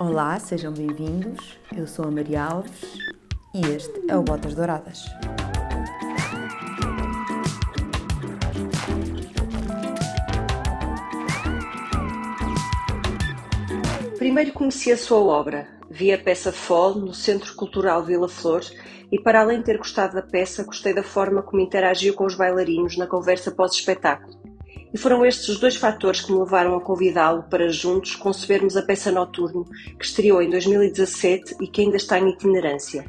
Olá, sejam bem-vindos. Eu sou a Maria Alves e este é o Botas Douradas. Primeiro conheci a sua obra. Vi a peça Fall no Centro Cultural Vila Flor e, para além de ter gostado da peça, gostei da forma como interagiu com os bailarinos na conversa pós-espetáculo. E foram estes os dois fatores que me levaram a convidá-lo para juntos concebermos a peça Noturno, que estreou em 2017 e que ainda está em itinerância.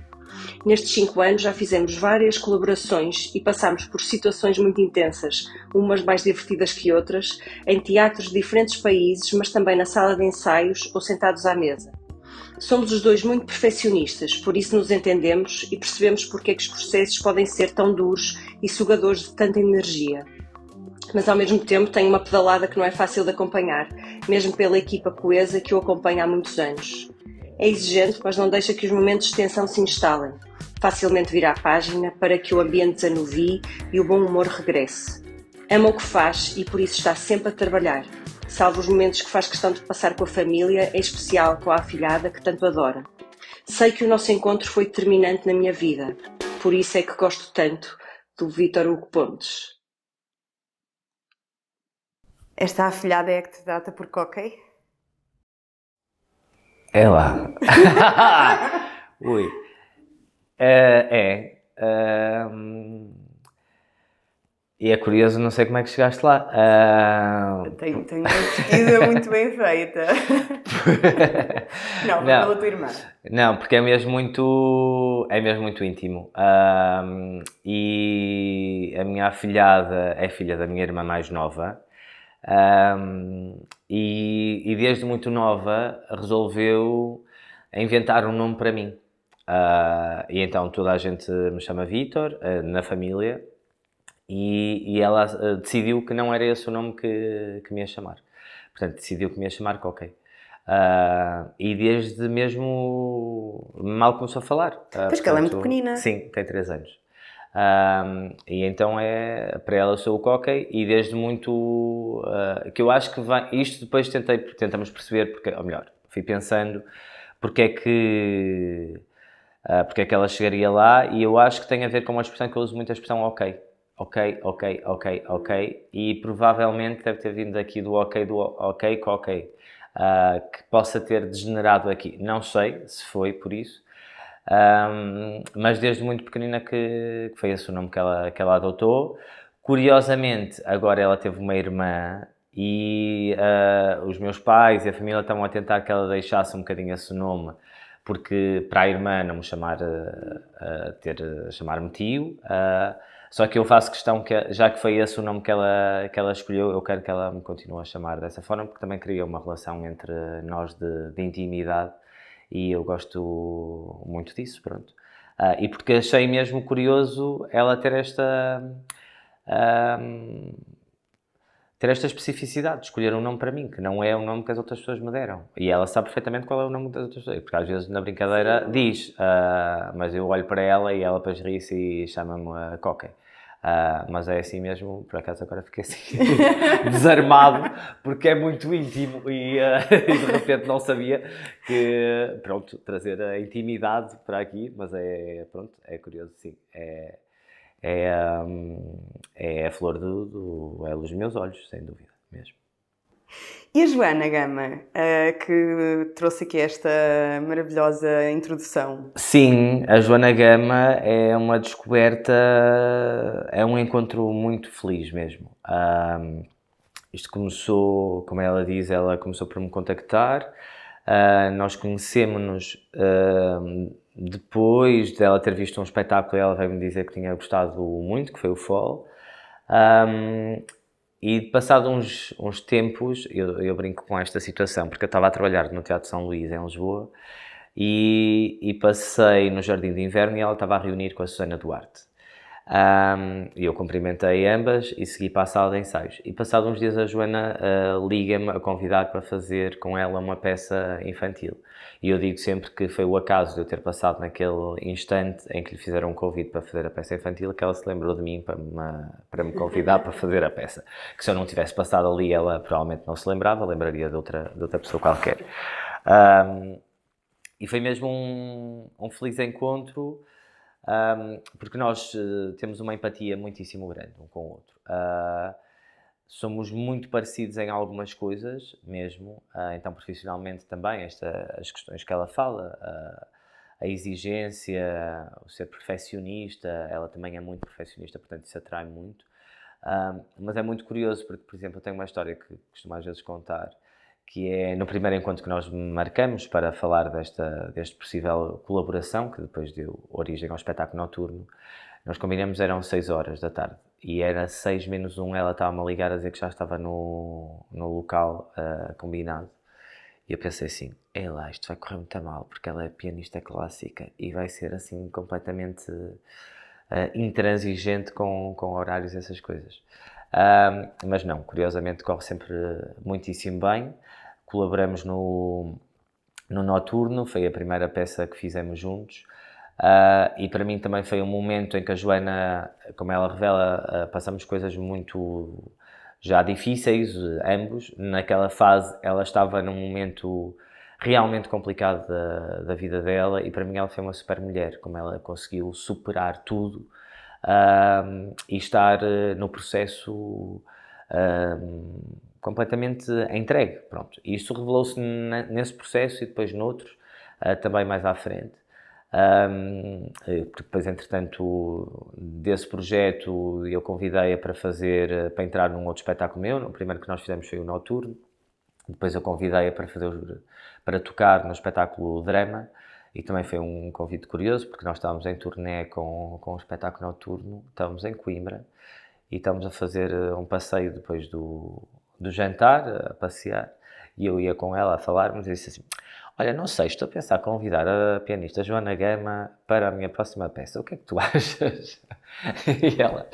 Nestes cinco anos já fizemos várias colaborações e passámos por situações muito intensas, umas mais divertidas que outras, em teatros de diferentes países, mas também na sala de ensaios ou sentados à mesa. Somos os dois muito perfeccionistas, por isso nos entendemos e percebemos porque é que os processos podem ser tão duros e sugadores de tanta energia mas ao mesmo tempo tem uma pedalada que não é fácil de acompanhar, mesmo pela equipa coesa que o acompanha há muitos anos. É exigente, mas não deixa que os momentos de tensão se instalem. Facilmente vira a página para que o ambiente desanuvie e o bom humor regresse. Ama o que faz e por isso está sempre a trabalhar, salvo os momentos que faz questão de passar com a família, em especial com a afilhada que tanto adora. Sei que o nosso encontro foi determinante na minha vida, por isso é que gosto tanto do Vítor Hugo Pontes. Esta afilhada é a que te trata por coquei? É lá. Ui. Uh, é. Uh, e é curioso, não sei como é que chegaste lá. Uh... Tenho, tenho uma pesquisa muito bem feita. não, não, pela tua irmã. Não, porque é mesmo muito, é mesmo muito íntimo. Uh, e a minha afilhada é filha da minha irmã mais nova. Um, e, e, desde muito nova resolveu inventar um nome para mim. Uh, e então toda a gente me chama Vitor, uh, na família, e, e ela uh, decidiu que não era esse o nome que, que me ia chamar. Portanto, decidiu que me ia chamar Coquei. e desde mesmo mal começou a falar. pois que ela é muito pequenina. Sim, tem 3 anos. Um, e então é para ela sou o cockey e desde muito uh, que eu acho que vai, isto depois tentei, tentamos perceber porque, ou melhor, fui pensando porque é que uh, porque é que ela chegaria lá e eu acho que tem a ver com uma expressão que eu uso muito a expressão ok ok, ok, ok, ok e provavelmente deve ter vindo aqui do ok do ok ok uh, que possa ter degenerado aqui, não sei se foi por isso um, mas desde muito pequenina que, que, foi esse o nome que ela, que ela adotou. Curiosamente, agora ela teve uma irmã e uh, os meus pais e a família estavam a tentar que ela deixasse um bocadinho esse nome, porque para a irmã não me chamar, uh, ter, chamar-me tio. Uh, só que eu faço questão que, já que foi esse o nome que ela, que ela escolheu, eu quero que ela me continue a chamar dessa forma, porque também cria uma relação entre nós de, de intimidade e eu gosto muito disso, pronto. Uh, e porque achei mesmo curioso ela ter esta uh, ter esta especificidade de escolher um nome para mim, que não é o nome que as outras pessoas me deram. E ela sabe perfeitamente qual é o nome das outras pessoas, porque às vezes na brincadeira diz, uh, mas eu olho para ela e ela depois ri-se e chama-me a Coca. Uh, mas é assim mesmo, por acaso agora fiquei assim desarmado, porque é muito íntimo e, uh, e, de repente não sabia que, pronto, trazer a intimidade para aqui, mas é, pronto, é curioso, sim, é, é, um, é a flor do, do, é a luz dos meus olhos, sem dúvida, mesmo. E a Joana Gama, uh, que trouxe aqui esta maravilhosa introdução? Sim, a Joana Gama é uma descoberta, é um encontro muito feliz mesmo. Um, isto começou, como ela diz, ela começou por me contactar. Uh, nós conhecemos-nos uh, depois dela ter visto um espetáculo e ela veio-me dizer que tinha gostado muito, que foi o Fall. Um, e passado uns, uns tempos, eu, eu, brinco com esta situação, porque eu estava a trabalhar no Teatro São Luís, em Lisboa, e, e passei no Jardim de Inverno e ela estava a reunir com a Susana Duarte. Um, eu cumprimentei ambas e segui para a sala de ensaios. E passado uns dias a Joana uh, liga-me a convidar para fazer com ela uma peça infantil. E eu digo sempre que foi o acaso de eu ter passado naquele instante em que lhe fizeram um convite para fazer a peça infantil que ela se lembrou de mim para me, para me convidar para fazer a peça. Que se eu não tivesse passado ali, ela provavelmente não se lembrava, lembraria de outra, de outra pessoa qualquer. Um, e foi mesmo um, um feliz encontro, um, porque nós uh, temos uma empatia muitíssimo grande um com o outro. Uh, somos muito parecidos em algumas coisas, mesmo, uh, então profissionalmente também, esta, as questões que ela fala, a exigência, o ser perfeccionista, ela também é muito perfeccionista, portanto isso atrai muito. mas é muito curioso porque, por exemplo, eu tenho uma história que costumo às vezes contar, que é no primeiro encontro que nós marcamos para falar desta deste possível colaboração, que depois deu origem ao espetáculo noturno, nós combinamos, eram 6 horas da tarde, e era 6 menos 1, ela estava-me a ligar a dizer que já estava no, no local uh, combinado. E eu pensei assim, é lá, isto vai correr muito mal, porque ela é pianista clássica e vai ser assim completamente uh, intransigente com, com horários essas coisas. Uh, mas não, curiosamente corre sempre muitíssimo bem. Colaboramos no, no Noturno, foi a primeira peça que fizemos juntos. Uh, e para mim também foi um momento em que a Joana, como ela revela, uh, passamos coisas muito já difíceis, ambos. Naquela fase, ela estava num momento realmente complicado da, da vida dela e para mim ela foi uma super mulher, como ela conseguiu superar tudo uh, e estar no processo completamente entregue. Pronto. E isto revelou-se nesse processo e depois noutros, também mais à frente. Um, porque depois, entretanto, desse projeto eu convidei-a para fazer, para entrar num outro espetáculo meu. O primeiro que nós fizemos foi o Noturno. Depois eu convidei-a para fazer, para tocar no espetáculo Drama. E também foi um convite curioso, porque nós estávamos em turnê com, com o espetáculo noturno, estávamos em Coimbra e estávamos a fazer eh, um passeio depois do, do jantar, a passear, e eu ia com ela a falarmos e disse assim: Olha, não sei, estou a pensar convidar a pianista Joana Gama para a minha próxima peça. O que é que tu achas? e ela,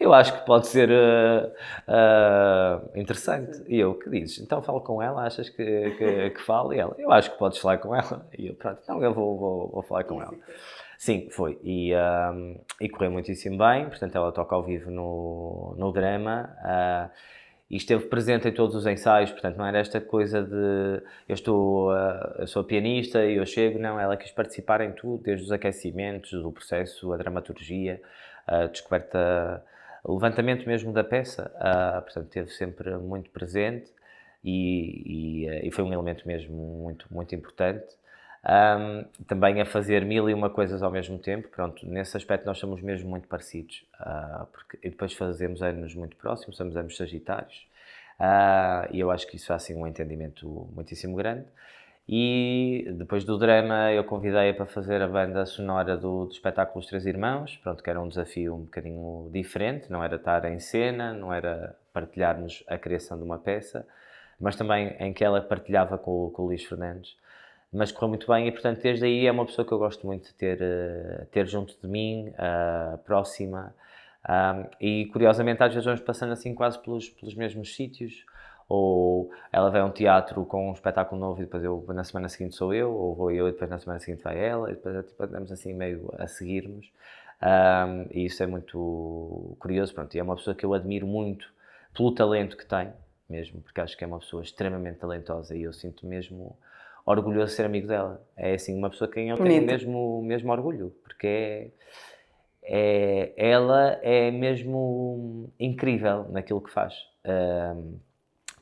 eu acho que pode ser uh, uh, interessante. E eu, que dizes? Então falo com ela, achas que, que, que falo? E ela, eu acho que podes falar com ela. E eu, pronto, então eu vou, vou, vou falar com ela. Sim, foi. E, um, e correu muitíssimo bem. Portanto, ela toca ao vivo no, no drama. Uh, e esteve presente em todos os ensaios, portanto não era esta coisa de eu estou, uh, eu sou pianista e eu chego, não, ela quis participar em tudo, desde os aquecimentos, o processo, a dramaturgia, a descoberta, o levantamento mesmo da peça, uh, portanto esteve sempre muito presente e, e, uh, e, foi um elemento mesmo muito, muito importante. Um, também a fazer mil e uma coisas ao mesmo tempo. Pronto, nesse aspecto nós somos mesmo muito parecidos. Uh, porque, e depois fazemos anos muito próximos, somos anos sagitários. Uh, e eu acho que isso faz assim um entendimento muitíssimo grande. E depois do drama eu convidei-a para fazer a banda sonora do, do espetáculo Os Três Irmãos, pronto, que era um desafio um bocadinho diferente, não era estar em cena, não era partilharmos a criação de uma peça, mas também em que ela partilhava com, com o Luís Fernandes mas correu muito bem e, portanto, desde aí é uma pessoa que eu gosto muito de ter, uh, ter junto de mim, uh, próxima. Um, e, curiosamente, às vezes vamos passando assim quase pelos, pelos mesmos sítios. Ou ela vai a um teatro com um espetáculo novo e depois eu, na semana seguinte sou eu, ou vou eu e depois na semana seguinte vai ela, e depois tipo, andamos assim meio a seguirmos. Um, e isso é muito curioso, pronto, e é uma pessoa que eu admiro muito pelo talento que tem, mesmo, porque acho que é uma pessoa extremamente talentosa e eu sinto mesmo orgulhoso de ser amigo dela. É assim, uma pessoa que eu tenho mesmo, mesmo orgulho, porque é, é, ela é mesmo incrível naquilo que faz,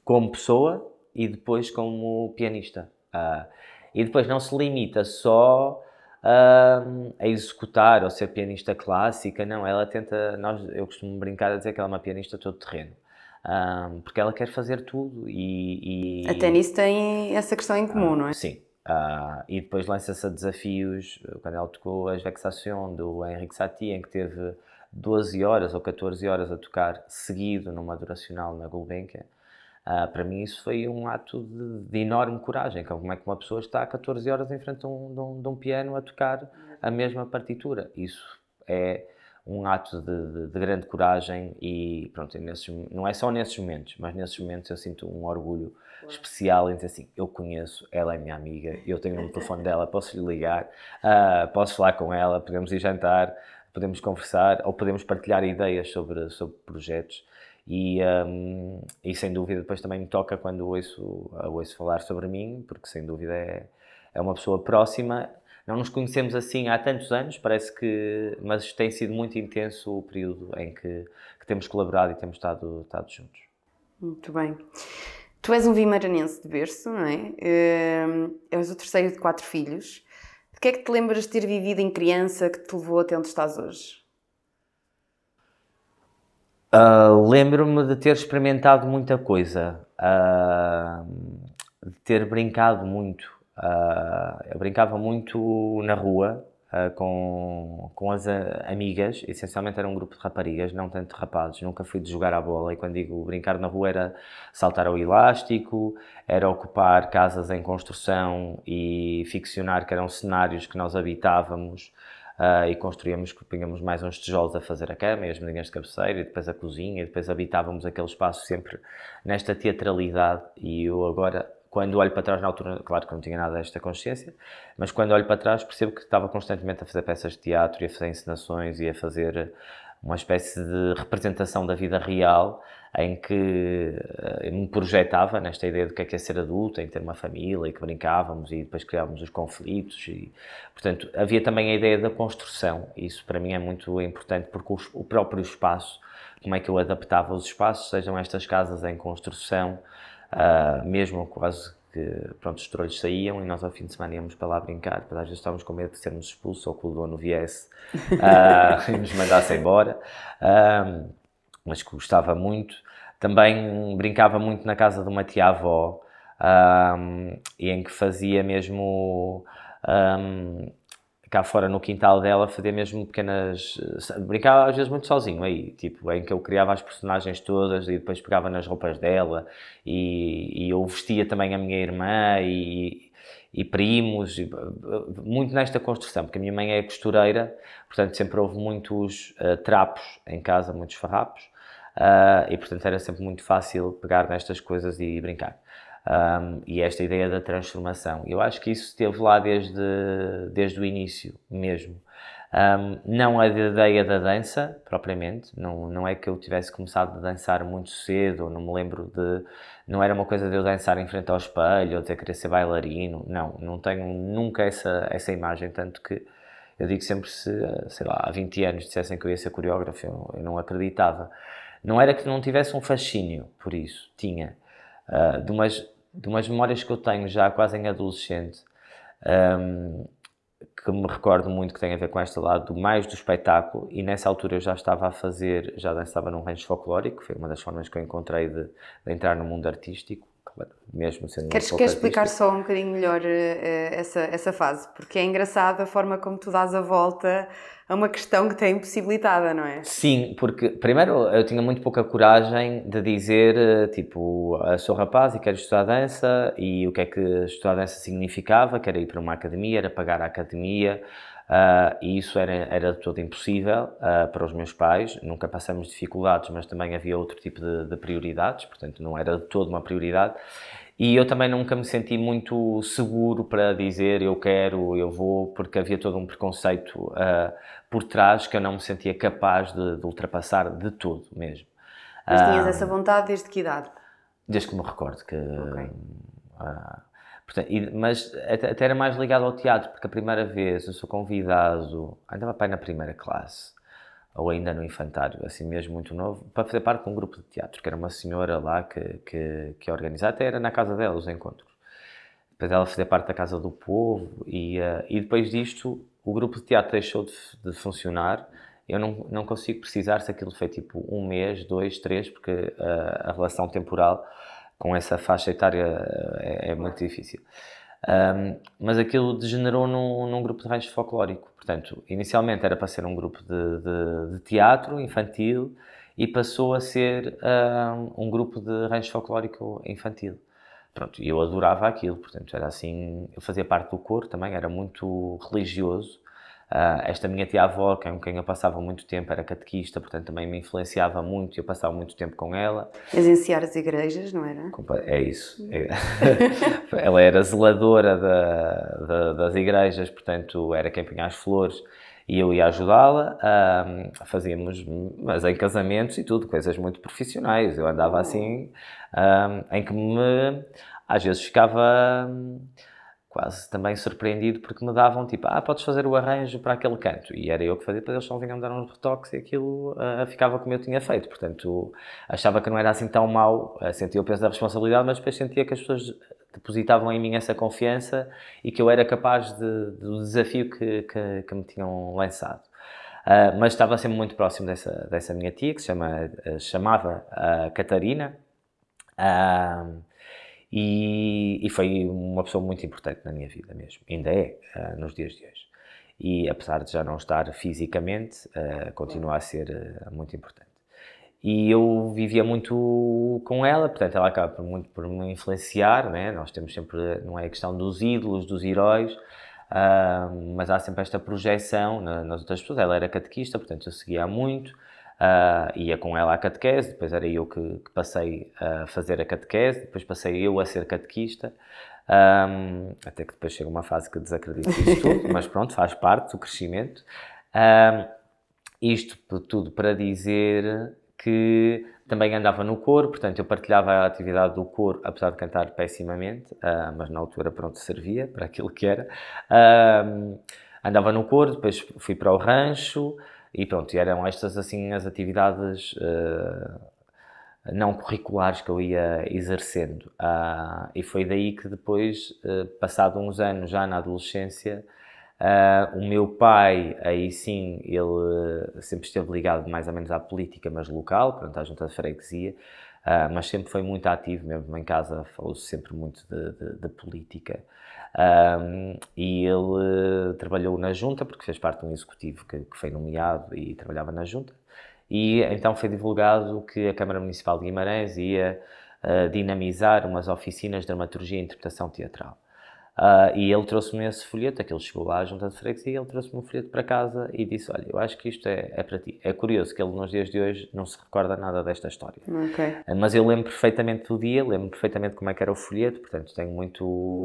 como pessoa e depois como pianista. Uh, e depois não se limita só uh, a executar ou ser pianista clássica, não, ela tenta, nós, eu costumo brincar a dizer que ela é uma pianista todo terreno um, porque ela quer fazer tudo e, e, Até nisso tem essa questão em comum, não é? Sim. Uh, e depois lança-se a desafios, quando ela tocou as Vexação do Henrique Satie, em que teve 12 horas ou 14 horas a tocar seguido numa duracional na Gulbenkian, uh, para mim isso foi um ato de, de, enorme coragem, como é que uma pessoa está 14 horas em frente de um, de um, de um piano a tocar a mesma partitura. Isso é um ato de, de, de, grande coragem e pronto, nesses, não é só nesses momentos, mas nesses momentos eu sinto um orgulho especial em dizer assim, eu conheço, ela é minha amiga, eu tenho um telefone dela, posso lhe ligar, uh, posso falar com ela, podemos ir jantar, podemos conversar ou podemos partilhar ideias sobre, sobre projetos E, um, e sem dúvida depois também me toca quando ouço, ouço falar sobre mim, porque sem dúvida é, é uma pessoa próxima. Não nos conhecemos assim há tantos anos, parece que, mas tem sido muito intenso o período em que, que temos colaborado e temos estado, estado juntos. Muito bem. Tu és um vimaranense de berço, não é? Hum, és o terceiro de quatro filhos. De que é que te lembras de ter vivido em criança que te levou até onde estás hoje? Uh, Lembro-me de ter experimentado muita coisa, uh, de ter brincado muito. Uh, eu brincava muito na rua com, com as amigas, essencialmente era um grupo de raparigas, não tanto de rapazes. Nunca fui de jogar à bola. E quando digo brincar na rua era saltar ao elástico, era ocupar casas em construção e ficcionar que eram cenários que nós habitávamos. Uh, e construíamos, punhamos mais uns tijolos a fazer a cama e as mesinhas de cabeceira e depois a cozinha. E depois habitávamos aquele espaço sempre nesta teatralidade. E eu agora quando olho para trás na altura, claro que não tinha nada desta consciência, mas quando olho para trás percebo que estava constantemente a fazer peças de teatro e a fazer encenações e a fazer uma espécie de representação da vida real em que uh, me projetava nesta ideia do que é, que é ser adulto, em ter uma família e que brincávamos e depois criávamos os conflitos e, portanto, havia também a ideia da construção. Isso para mim é muito importante porque o, o próprio espaço, como é que eu adaptava os espaços, sejam estas casas em construção, uh, mesmo quase que pronto, os trolhos saíam e nós ao fim de semana íamos para lá brincar, depois às vezes estávamos com medo de sermos expulsos ou que o dono viesse uh, e nos mandasse embora. Uh, mas que gostava muito. Também brincava muito na casa de uma tia-avó, e em que fazia mesmo. Cá fora no quintal dela fazia mesmo pequenas brincava às vezes muito sozinho aí tipo em que eu criava as personagens todas e depois pegava nas roupas dela e, e eu vestia também a minha irmã e, e primos, e, muito nesta construção, porque a minha mãe é costureira, portanto sempre houve muitos uh, trapos em casa, muitos farrapos, uh, e portanto era sempre muito fácil pegar nestas coisas e brincar. Um, e esta ideia da transformação. Eu acho que isso esteve lá desde, desde o início mesmo. Um, não a ideia da dança, propriamente, não, não é que eu tivesse começado a dançar muito cedo, não me lembro de. Não era uma coisa de eu dançar em frente ao espelho ou de querer ser bailarino, não, não tenho nunca essa, essa imagem, tanto que eu digo sempre se, sei lá, há 20 anos dissessem que eu ia ser coreógrafo, eu, eu não acreditava. Não era que não tivesse um fascínio por isso, tinha. Uh, de, umas, de umas memórias que eu tenho já quase em adolescente, um, que me recordo muito que tem a ver com este lado mais do espetáculo, e nessa altura eu já estava a fazer, já dançava num rancho folclórico, foi uma das formas que eu encontrei de, de entrar no mundo artístico, mesmo sendo Queres, queres explicar só um bocadinho melhor uh, essa, essa fase? Porque é engraçado a forma como tu dás a volta a uma questão que tem impossibilitada, não é? Sim, porque primeiro eu tinha muito pouca coragem de dizer, eh, tipo, sou rapaz e quero estudar dança e o que é que estudar dança significava, que era ir para uma academia, era pagar a academia, Uh, e isso era, era todo impossível uh, para os meus pais. Nunca passamos dificuldades, mas também havia outro tipo de, de, prioridades, portanto, não era de todo uma prioridade. E eu também nunca me senti muito seguro para dizer eu quero, eu vou, porque havia todo um preconceito uh, por trás que eu não me sentia capaz de, de ultrapassar de todo mesmo. Mas tinhas essa vontade desde que idade? Desde que me recordo que. Okay. Portanto, e, mas até, até, era mais ligado ao teatro, porque a primeira vez eu sou convidado, andava pai na primeira classe, ou ainda no infantário, assim mesmo muito novo, para fazer parte de um grupo de teatro, que era uma senhora lá que, que, que organizava, até era na casa dela os encontros. Depois ela fazia parte da Casa do Povo, e, uh, e depois disto o grupo de teatro deixou de, de funcionar. Eu não, não consigo precisar se aquilo foi tipo um mês, dois, três, porque uh, a relação temporal com essa faixa etária é, é muito difícil. Um, mas aquilo degenerou num, num, grupo de rancho folclórico. Portanto, inicialmente era para ser um grupo de, de, de teatro infantil e passou a ser um, um grupo de rancho folclórico infantil. Pronto, e eu adorava aquilo, portanto, era assim, eu fazia parte do coro também, era muito religioso, Uh, esta minha tia-avó, com quem eu passava muito tempo, era catequista, portanto também me influenciava muito e eu passava muito tempo com ela. Esenciar as igrejas, não era? É isso. É. ela era zeladora da, da, das igrejas, portanto era quem punha as flores E eu ia ajudá-la, um, fazíamos, mas em casamentos e tudo, coisas muito profissionais. Eu andava assim, um, em que me, às vezes ficava quase também surpreendido porque me davam tipo, ah, podes fazer o arranjo para aquele canto. E era eu que fazia, depois eles só vinham dar uns retoques e aquilo uh, ficava como eu tinha feito. Portanto, achava que não era assim tão mau, uh, sentia o peso da responsabilidade, mas depois sentia que as pessoas depositavam em mim essa confiança e que eu era capaz de, do desafio que, que, que me tinham lançado. Uh, mas estava sempre muito próximo dessa, dessa minha tia, que se chama, chamava Catarina. Uh, e, e, foi uma pessoa muito importante na minha vida mesmo, ainda é, uh, nos dias de hoje. E apesar de já não estar fisicamente, uh, continua a ser uh, muito importante. E eu vivia muito com ela, portanto, ela acaba por, muito por me influenciar, né? Nós temos sempre, não é a questão dos ídolos, dos heróis, mas há sempre esta projeção nas outras pessoas. Ela era catequista, portanto, eu seguia muito. Uh, ia com ela à catequese, depois era eu que, que, passei a fazer a catequese, depois passei eu a ser catequista, um, até que depois chega uma fase que desacredito isso tudo, mas pronto, faz parte do crescimento. Um, isto tudo para dizer que também andava no coro, portanto eu partilhava a atividade do coro, apesar de cantar pessimamente, uh, mas na altura pronto servia para aquilo que era. Uh, andava no coro, depois fui para o rancho, e pronto, eram estas assim as atividades uh, não curriculares que eu ia exercendo. Uh, e foi daí que depois, uh, passado uns anos já na adolescência, o meu pai, aí sim, ele sempre esteve ligado mais ou menos à política, mas local, portanto à junta de freguesia, mas sempre foi muito ativo, mesmo em casa falou-se sempre muito de política. Um, e ele trabalhou na junta, porque fez parte de um executivo que, que, foi nomeado e trabalhava na junta. E então foi divulgado que a Câmara Municipal de Guimarães ia uh, dinamizar umas oficinas de dramaturgia e interpretação teatral. Uh, e ele trouxe-me esse folheto, aquele chegou lá à junta de freguesia e ele trouxe-me um folheto para casa e disse, olha, eu acho que isto é, é, para ti. É curioso que ele nos dias de hoje não se recorda nada desta história. Okay. Uh, mas eu lembro perfeitamente do dia, lembro perfeitamente como é que era o folheto, portanto tenho muito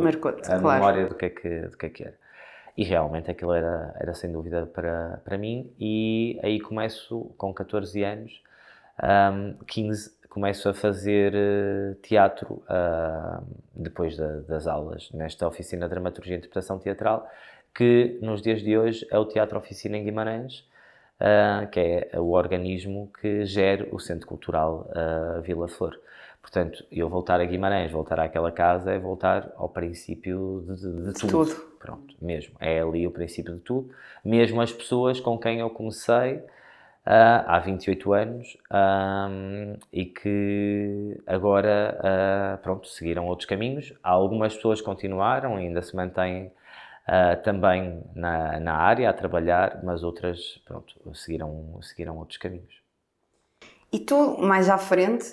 a claro. memória do que, é que, do que é que era. E realmente aquilo era, era sem dúvida para, para mim e aí começo com 14 anos, um, 15 começo a fazer uh, teatro uh, depois da, das aulas nesta oficina de dramaturgia e interpretação teatral, que nos dias de hoje é o Teatro Oficina em Guimarães, uh, que é o organismo que gera o Centro Cultural Vila Flor. Portanto, eu voltar a Guimarães, voltar àquela casa, é voltar ao princípio de, de, de tudo. tudo. Pronto, mesmo. É ali o princípio de tudo. Mesmo as pessoas com quem eu comecei, uh, há 28 anos um, e que agora, uh, pronto, seguiram outros caminhos. Algumas pessoas continuaram, ainda se mantêm uh, também na, na área a trabalhar, mas outras, pronto, seguiram, seguiram outros caminhos. E tu, mais à frente,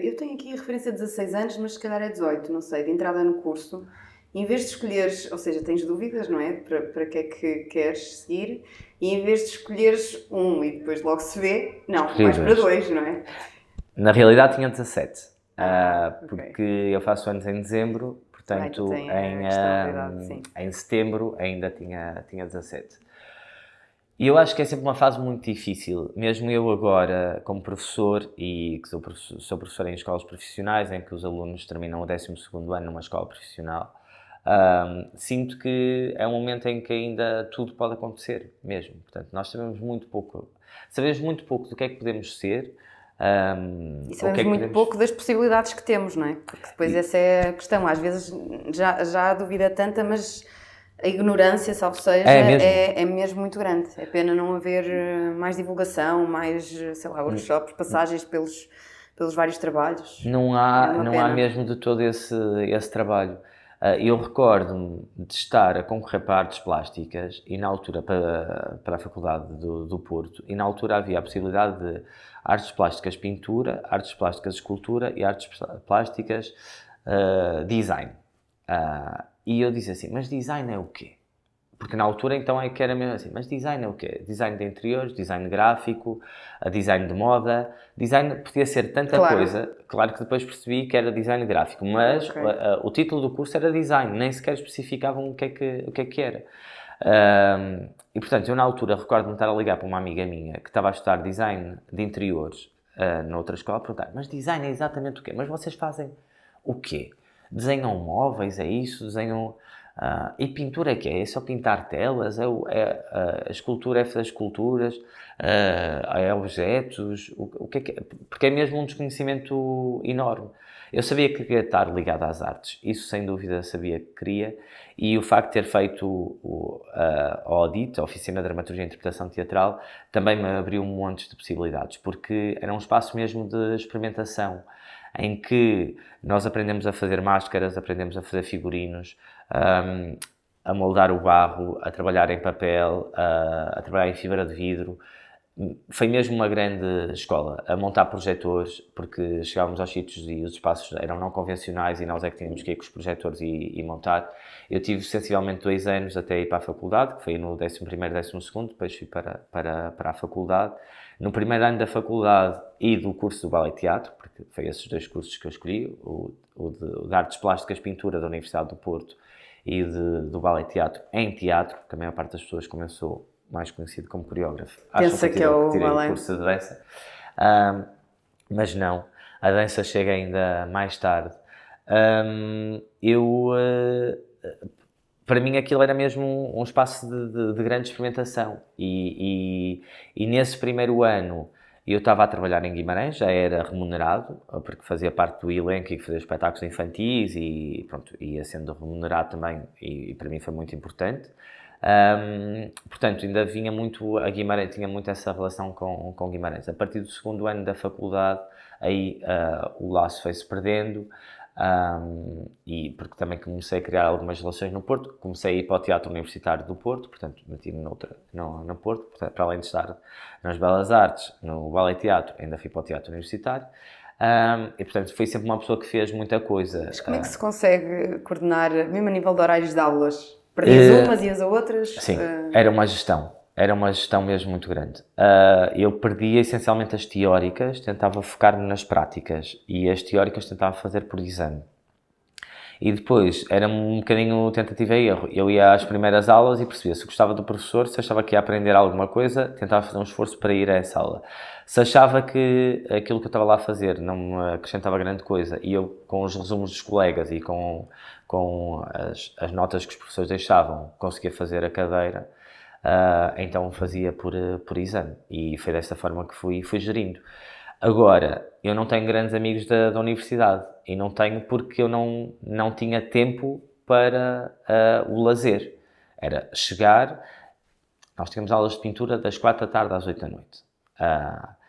eu tenho aqui a referência de 16 anos, mas se calhar é 18, não sei, de entrada no curso em vez de escolheres, ou seja, tens dúvidas, não é? Para, para que é que queres seguir, e em vez de escolheres um e depois logo se vê, não, vais para dois, não é? Na realidade tinha 17, ah, uh, porque okay. eu faço anos em dezembro, portanto em, uh, em setembro ainda tinha, tinha 17. E eu acho que é sempre uma fase muito difícil, mesmo eu agora, como professor, e que sou professor, sou professor em escolas profissionais, em que os alunos terminam o 12 ano numa escola profissional, um, sinto que é um momento em que ainda tudo pode acontecer, mesmo. Portanto, nós sabemos muito pouco, sabemos muito pouco do que é que podemos ser. Um, e sabemos é muito podemos... pouco das possibilidades que temos, não é? Porque depois e... essa é a questão. Às vezes já, já a dúvida é tanta, mas a ignorância, salvo seja, é mesmo. É, é mesmo. muito grande. É pena não haver eh, mais divulgação, mais, sei lá, workshops, passagens pelos, pelos vários trabalhos. Não há, é não há mesmo de todo esse, esse trabalho. Ah, eu recordo-me de estar a concorrer para artes plásticas e na altura para, para a Faculdade do, do Porto e na altura havia a possibilidade de artes plásticas pintura, artes plásticas escultura e artes plásticas uh, design. Uh, e eu disse assim, mas design é o quê? Porque na altura então é que era mesmo assim, mas design é o quê? Design de interiores, design gráfico, design de moda. Design podia ser tanta claro. coisa, claro que depois percebi que era design gráfico, mas okay. o título do curso era design, nem sequer especificavam o que é que, o que, é que era. E portanto, eu na altura recordo-me estar a ligar para uma amiga minha que estava a estudar design de interiores uh, noutra escola, perguntar, mas design é exatamente o quê? Mas vocês fazem o quê? Desenham móveis, é isso? Desenham... Uh, e pintura é que é? É só pintar telas? É, é uh, a escultura é fazer esculturas? Uh, é objetos? O, o que é que é? Porque é mesmo um desconhecimento enorme. Eu sabia que queria estar ligado às artes, isso sem dúvida sabia que queria, e o facto de ter feito o, a, a Audit, a Oficina de Dramaturgia e Interpretação Teatral, também me abriu um monte de possibilidades, porque era um espaço mesmo de experimentação, em que nós aprendemos a fazer máscaras, aprendemos a fazer figurinos, um, a moldar o barro, a trabalhar em papel, a, a trabalhar em fibra de vidro, foi mesmo uma grande escola a montar projetores, porque chegávamos aos sítios e os espaços eram não convencionais e nós é que tínhamos que ir com os projetores e, e montar. Eu tive sensivelmente dois anos até ir para a faculdade, que foi no 11 primeiro, 12 segundo, depois fui para, para, para a faculdade. No primeiro ano da faculdade e do curso do Ballet Teatro, porque foi esses dois cursos que eu escolhi, o, o de, o de Artes Plásticas Pintura da Universidade do Porto e de, do Ballet Teatro em teatro, porque a maior parte das pessoas começou mais conhecido como coreógrafo. Pensa que, que é o tirei balé. o curso de dança. Um, mas não, a dança chega ainda mais tarde. Um, eu, uh, para mim, aquilo era mesmo um, espaço de, de, de grande experimentação. E, e, e, nesse primeiro ano eu estava a trabalhar em Guimarães, já era remunerado, porque fazia parte do elenco e fazia espetáculos infantis e pronto, ia sendo remunerado também, e, e para mim foi muito importante. Um, portanto, ainda vinha muito a Guimarães, tinha muito essa relação com, com Guimarães. A partir do segundo ano da faculdade, aí uh, o laço foi-se perdendo. Um, e porque também comecei a criar algumas relações no Porto, comecei a ir para o Teatro Universitário do Porto, portanto, meti-me noutra, no, no Porto, portanto, para além de estar nas Belas Artes, no Ballet Teatro, ainda fui para o Teatro Universitário. Um, e portanto, foi sempre uma pessoa que fez muita coisa. Mas como é que se consegue coordenar, mesmo a nível de horários de aulas? Perdias uh, umas e as outras? Sim, uh... era uma gestão. Era uma gestão mesmo muito grande. Uh, eu perdia essencialmente as teóricas, tentava focar-me nas práticas e as teóricas tentava fazer por exame. E depois era um bocadinho tentativa e erro. Eu ia às primeiras aulas e percebia se gostava do professor, se achava que ia aprender alguma coisa, tentava fazer um esforço para ir a essa aula. Se achava que aquilo que eu estava lá a fazer não me acrescentava grande coisa e eu, com os resumos dos colegas e com com as, as notas que os professores deixavam, conseguia fazer a cadeira, uh, então fazia por, por exame. E foi dessa forma que fui, fui gerindo. Agora, eu não tenho grandes amigos da, da universidade e não tenho porque eu não, não tinha tempo para uh, o lazer. Era chegar, nós tínhamos aulas de pintura das 4 da tarde às 8 da noite. Uh,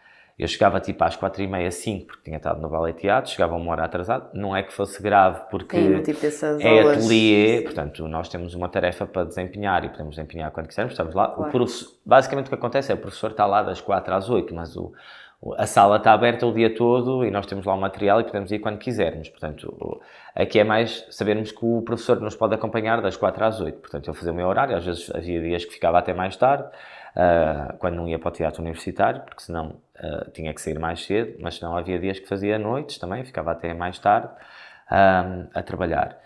eu chegava tipo às quatro e meia, cinco, porque tinha estado no ballet teatro, chegava uma hora atrasado. Não é que fosse grave, porque Sim, tipo é ateliê, portanto, nós temos uma tarefa para desempenhar e podemos desempenhar quando quisermos, estamos lá. Claro. O professor, basicamente o que acontece é o professor está lá das quatro às oito, mas o, a sala está aberta o dia todo e nós temos lá o material e podemos ir quando quisermos. Portanto, aqui é mais sabermos que o professor nos pode acompanhar das quatro às oito. Portanto, eu fazia o meu horário, às vezes havia dias que ficava até mais tarde, uh, quando não ia para o teatro universitário, porque senão uh, tinha que sair mais cedo, mas senão havia dias que fazia noites também, ficava até mais tarde um, a trabalhar.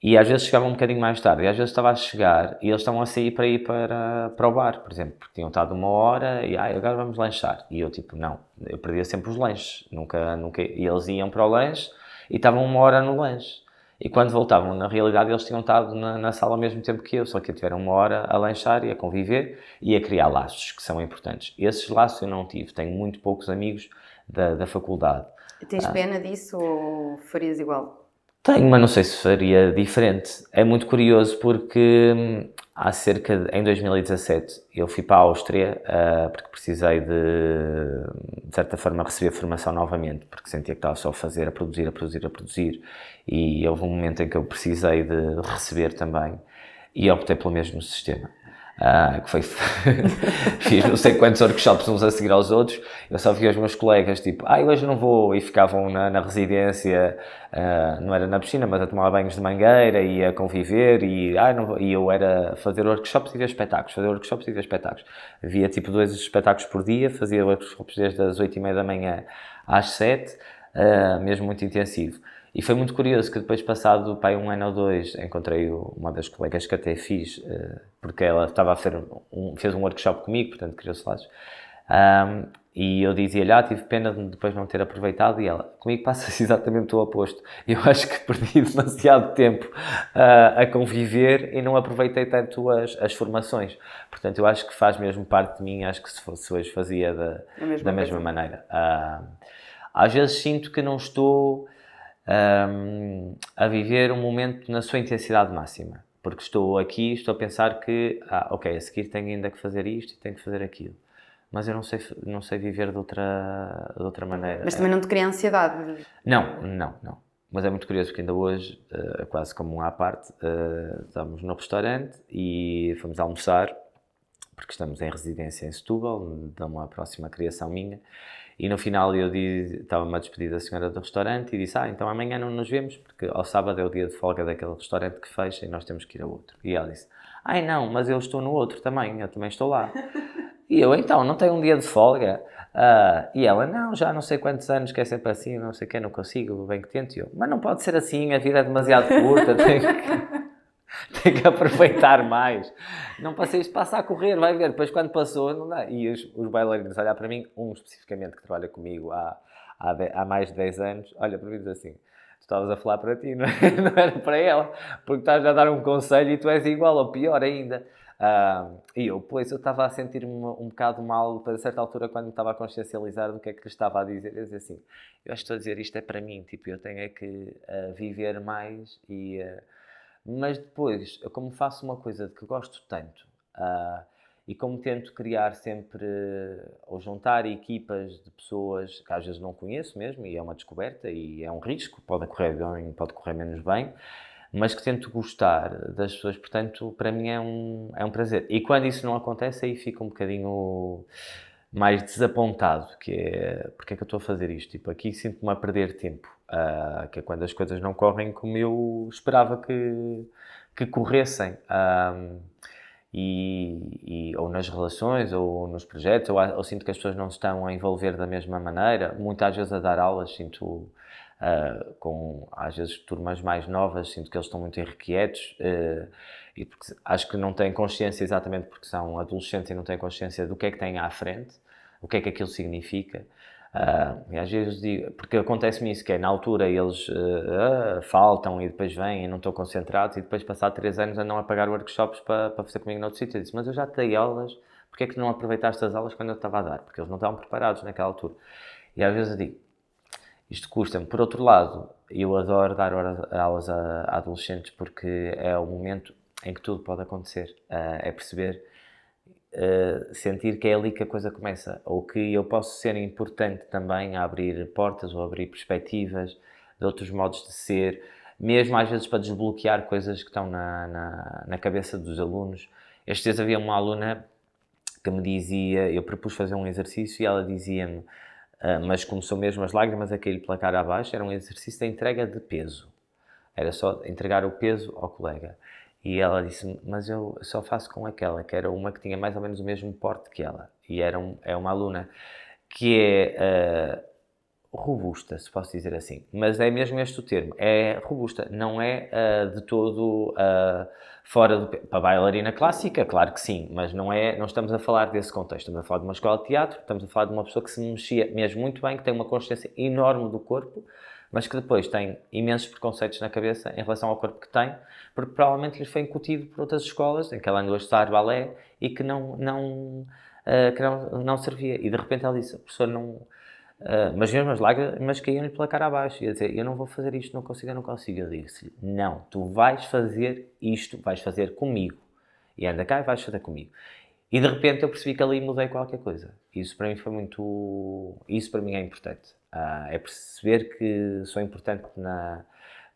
E às vezes chegava um bocadinho mais tarde, e às vezes estava a chegar e eles estavam a sair para ir para, para o bar, por exemplo, porque tinham estado uma hora e ah, agora vamos lanchar. E eu, tipo, não, eu perdia sempre os lanches, nunca, nunca. E eles iam para o lanche e estavam uma hora no lanche. E quando voltavam, na realidade, eles tinham estado na, na, sala ao mesmo tempo que eu, só que tiveram uma hora a lanchar e a conviver e a criar laços, que são importantes. Esses laços eu não tive, tenho muito poucos amigos da, da faculdade. Tens ah. pena disso ou farias igual? Tenho, mas não sei se faria diferente. É muito curioso porque hum, há cerca de, em 2017 eu fui para a Áustria uh, porque precisei de, de certa forma, receber formação novamente, porque sentia que estava só a fazer, a produzir, a produzir, a produzir e houve um momento em que eu precisei de receber também e optei pelo mesmo sistema. Uh, que foi fiz não sei quantos workshops uns a seguir aos outros eu só via os meus colegas tipo ah hoje não vou e ficavam na, na residência uh, não era na piscina mas a tomar banhos de mangueira e a conviver e, ah, não e eu era fazer workshops e ver espetáculos fazer workshops e ver espetáculos. Via tipo dois espetáculos por dia fazia workshops desde as oito e meia da manhã às sete uh, mesmo muito intensivo E foi muito curioso que depois, passado pai, um ano ou dois, encontrei uma das colegas que até fiz, uh, porque ela estava a fazer um, fez um workshop comigo, portanto criou-se laços. Um, e eu dizia-lhe, ah, tive pena de depois não ter aproveitado, e ela, comigo passa-se exatamente o oposto. Eu acho que perdi demasiado tempo uh, a conviver e não aproveitei tanto as, as formações. Portanto, eu acho que faz mesmo parte de mim, acho que se fosse hoje fazia da, mesma da mesma maneira. Uh, às vezes sinto que não estou um, a viver um momento na sua intensidade máxima. Porque estou aqui, estou a pensar que, ah, ok, a seguir tenho ainda que fazer isto e tenho que fazer aquilo mas eu não sei, não sei viver de outra, de outra maneira. Mas também não te cria ansiedade? Não, não, não. Mas é muito curioso porque ainda hoje, uh, quase como um à parte, uh, estamos no restaurante e fomos almoçar, porque estamos em residência em Setúbal, de uma próxima criação minha, e no final eu estava-me a despedir da senhora do restaurante e disse, ah, então amanhã não nos vemos, porque ao sábado é o dia de folga daquele restaurante que fecha e nós temos que ir a outro. E ela disse, ai não, mas eu estou no outro também, eu também estou lá. E eu, então, não tenho um dia de folga? Uh, e ela, não, já não sei quantos anos que é sempre assim, não sei o que, não consigo, bem que tento. eu, mas não pode ser assim, a vida é demasiado curta, tenho que, tenho que aproveitar mais. Não passei isto, passa a correr, vai ver. Depois, quando passou, não dá. E os, os bailarinos olhar para mim, um especificamente que trabalha comigo há, há, de, há mais de 10 anos, olha para mim e diz assim: Tu estavas a falar para ti, não, é? não era para ela, porque estás a dar um conselho e tu és igual ou pior ainda. E eu, pois, eu estava a sentir-me um bocado mal a certa altura quando me estava a consciencializar do que é que lhe estava a dizer. Eu dizia assim, eu estou a dizer isto é para mim, tipo, eu tenho é que uh, viver mais e... Uh, mas depois, eu como faço uma coisa de que gosto tanto e como tento criar sempre ou juntar equipas de pessoas que às vezes não conheço mesmo e é uma descoberta e é um risco, pode correr bem, pode correr menos bem, mas que tento gostar das pessoas, portanto, para mim é um, é um prazer. E quando isso não acontece, aí fico um bocadinho mais desapontado, que é, porque é que eu estou a fazer isto? Tipo, aqui sinto-me a perder tempo, uh, que é quando as coisas não correm como eu esperava que, que corressem. E, e, ou nas relações, ou nos projetos, ou, ou, sinto que as pessoas não se estão a envolver da mesma maneira. Muitas vezes a dar aulas sinto uh, com às vezes turmas mais novas, sinto que eles estão muito irrequietos e porque acho que não têm consciência exatamente porque são adolescentes e não têm consciência do que é que têm à frente, o que é que aquilo significa. Uh, e às vezes digo, porque acontece-me isso, que é na altura eles uh, uh, faltam e depois vêm e não estão concentrados e depois passar três anos andam a pagar workshops para, para fazer comigo noutro sítio. Eu disse, mas eu já te dei aulas, porque é que não aproveitaste as aulas quando eu estava a dar? Porque eles não estavam preparados naquela altura. E às vezes eu digo, isto custa-me. Por outro lado, eu adoro dar aulas a, adolescentes porque é o momento em que tudo pode acontecer. Uh, é perceber, uh, sentir que é ali que a coisa começa. Ou que eu posso ser importante também a abrir portas ou abrir perspectivas de outros modos de ser, mesmo às vezes para desbloquear coisas que estão na, na, na cabeça dos alunos. Estes dias havia uma aluna que me dizia, eu propus fazer um exercício e ela dizia-me Uh, mas começou mesmo as lágrimas a cair pela cara abaixo. Era um exercício de entrega de peso. Era só entregar o peso ao colega. E ela disse Mas eu só faço com aquela, que era uma que tinha mais ou menos o mesmo porte que ela. E era um, é uma aluna que é uh, robusta, se posso dizer assim. Mas é mesmo este o termo: é robusta. Não é uh, de todo fora do. Para bailarina clássica, claro que sim, mas não, é, não estamos a falar desse contexto. Estamos a falar de uma escola de teatro, estamos a falar de uma pessoa que se mexia mesmo muito bem, que tem uma consciência enorme do corpo, mas que depois tem imensos preconceitos na cabeça em relação ao corpo que tem, porque provavelmente lhe foi incutido por outras escolas em que ela andou a estudar balé e que não, não, uh, que não, não servia. E de repente ela disse: a professora não Uh, mas mesmo as lágrimas caíam-lhe pela cara abaixo. Ia dizer, eu não vou fazer isto, não consigo, eu não consigo. Eu disse não, tu vais fazer isto, vais fazer comigo. E anda cá e vais fazer comigo. E de repente eu percebi que ali mudei qualquer coisa. Isso para mim foi muito... Isso para mim é importante. Uh, é perceber que sou importante na...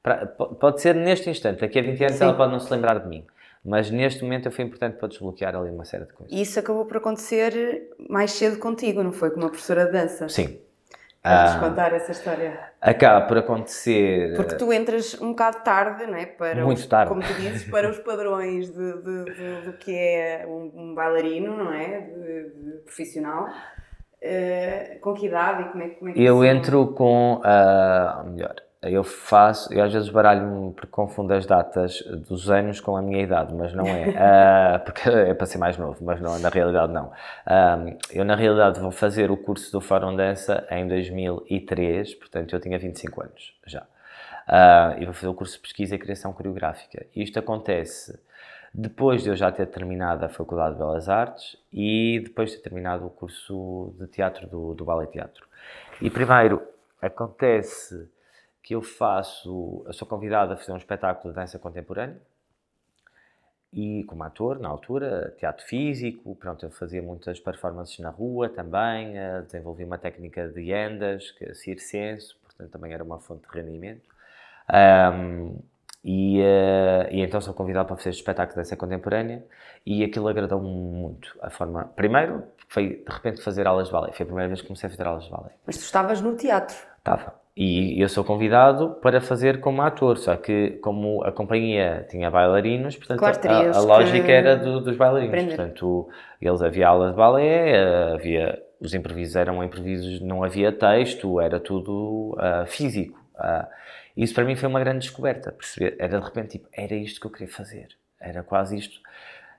Pra... Pode ser neste instante, daqui a 20 anos Sim. ela pode não se lembrar de mim. Mas neste momento eu fui importante para desbloquear ali uma série de coisas. E isso acabou por acontecer mais cedo contigo, não foi? Com uma professora de dança? Sim, Queres ah, contar essa história? Acaba por acontecer. Porque tu entras um bocado tarde, não é? Para Muito os, tarde. Como tu dizes, para os padrões de, de, de, do que é um, um bailarino, não é? De, profissional. Uh, com que idade e como é, como é que Eu entro com. Uh, melhor. eu faço, eu às vezes baralho-me porque confundo as datas dos anos com a minha idade, mas não é, uh, porque é para ser mais novo, mas não, na realidade não. Uh, eu na realidade vou fazer o curso do Fórum Dança em 2003, portanto eu tinha 25 anos já. Uh, e vou fazer o curso de Pesquisa e Criação Coreográfica. Isto acontece depois de eu já ter terminado a Faculdade de Belas Artes e depois de ter terminado o curso de teatro do, do Ballet Teatro. E primeiro acontece que eu faço, eu sou convidado a fazer um espetáculo de dança contemporânea e como ator na altura, teatro físico, pronto, eu fazia muitas performances na rua também, eh, desenvolvi uma técnica de andas, que é circense, portanto também era uma fonte de rendimento. Um, e, uh, e, então sou convidado para fazer este espetáculo de dança contemporânea e aquilo agradou-me muito. A forma, primeiro, foi de repente fazer aulas de balé. Foi a primeira vez que comecei a fazer aulas de balé. Mas tu estavas no teatro? Estava. E eu sou convidado para fazer como ator, só que como a companhia tinha bailarinos, portanto claro, a, a, lógica era do, dos bailarinos. Aprender. Portanto, eles havia aulas de balé, havia os improvisos eram improvisos, não havia texto, era tudo uh, físico. Uh, isso para mim foi uma grande descoberta, perceber, era de repente tipo, era isto que eu queria fazer, era quase isto,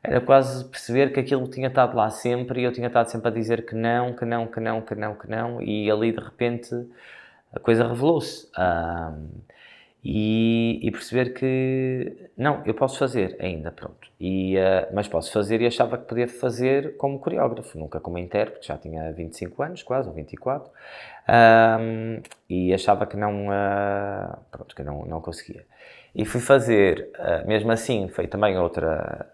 era quase perceber que aquilo tinha estado lá sempre e eu tinha estado sempre a dizer que não, que não, que não, que não, que não, e ali de repente a coisa revelou-se. E, e, perceber que não, eu posso fazer ainda, pronto. E, uh, mas posso fazer e achava que podia fazer como coreógrafo, nunca como intérprete, já tinha 25 anos quase, ou 24, um, e achava que não, uh, pronto, que não, não conseguia. E fui fazer, uh, mesmo assim, foi também outra,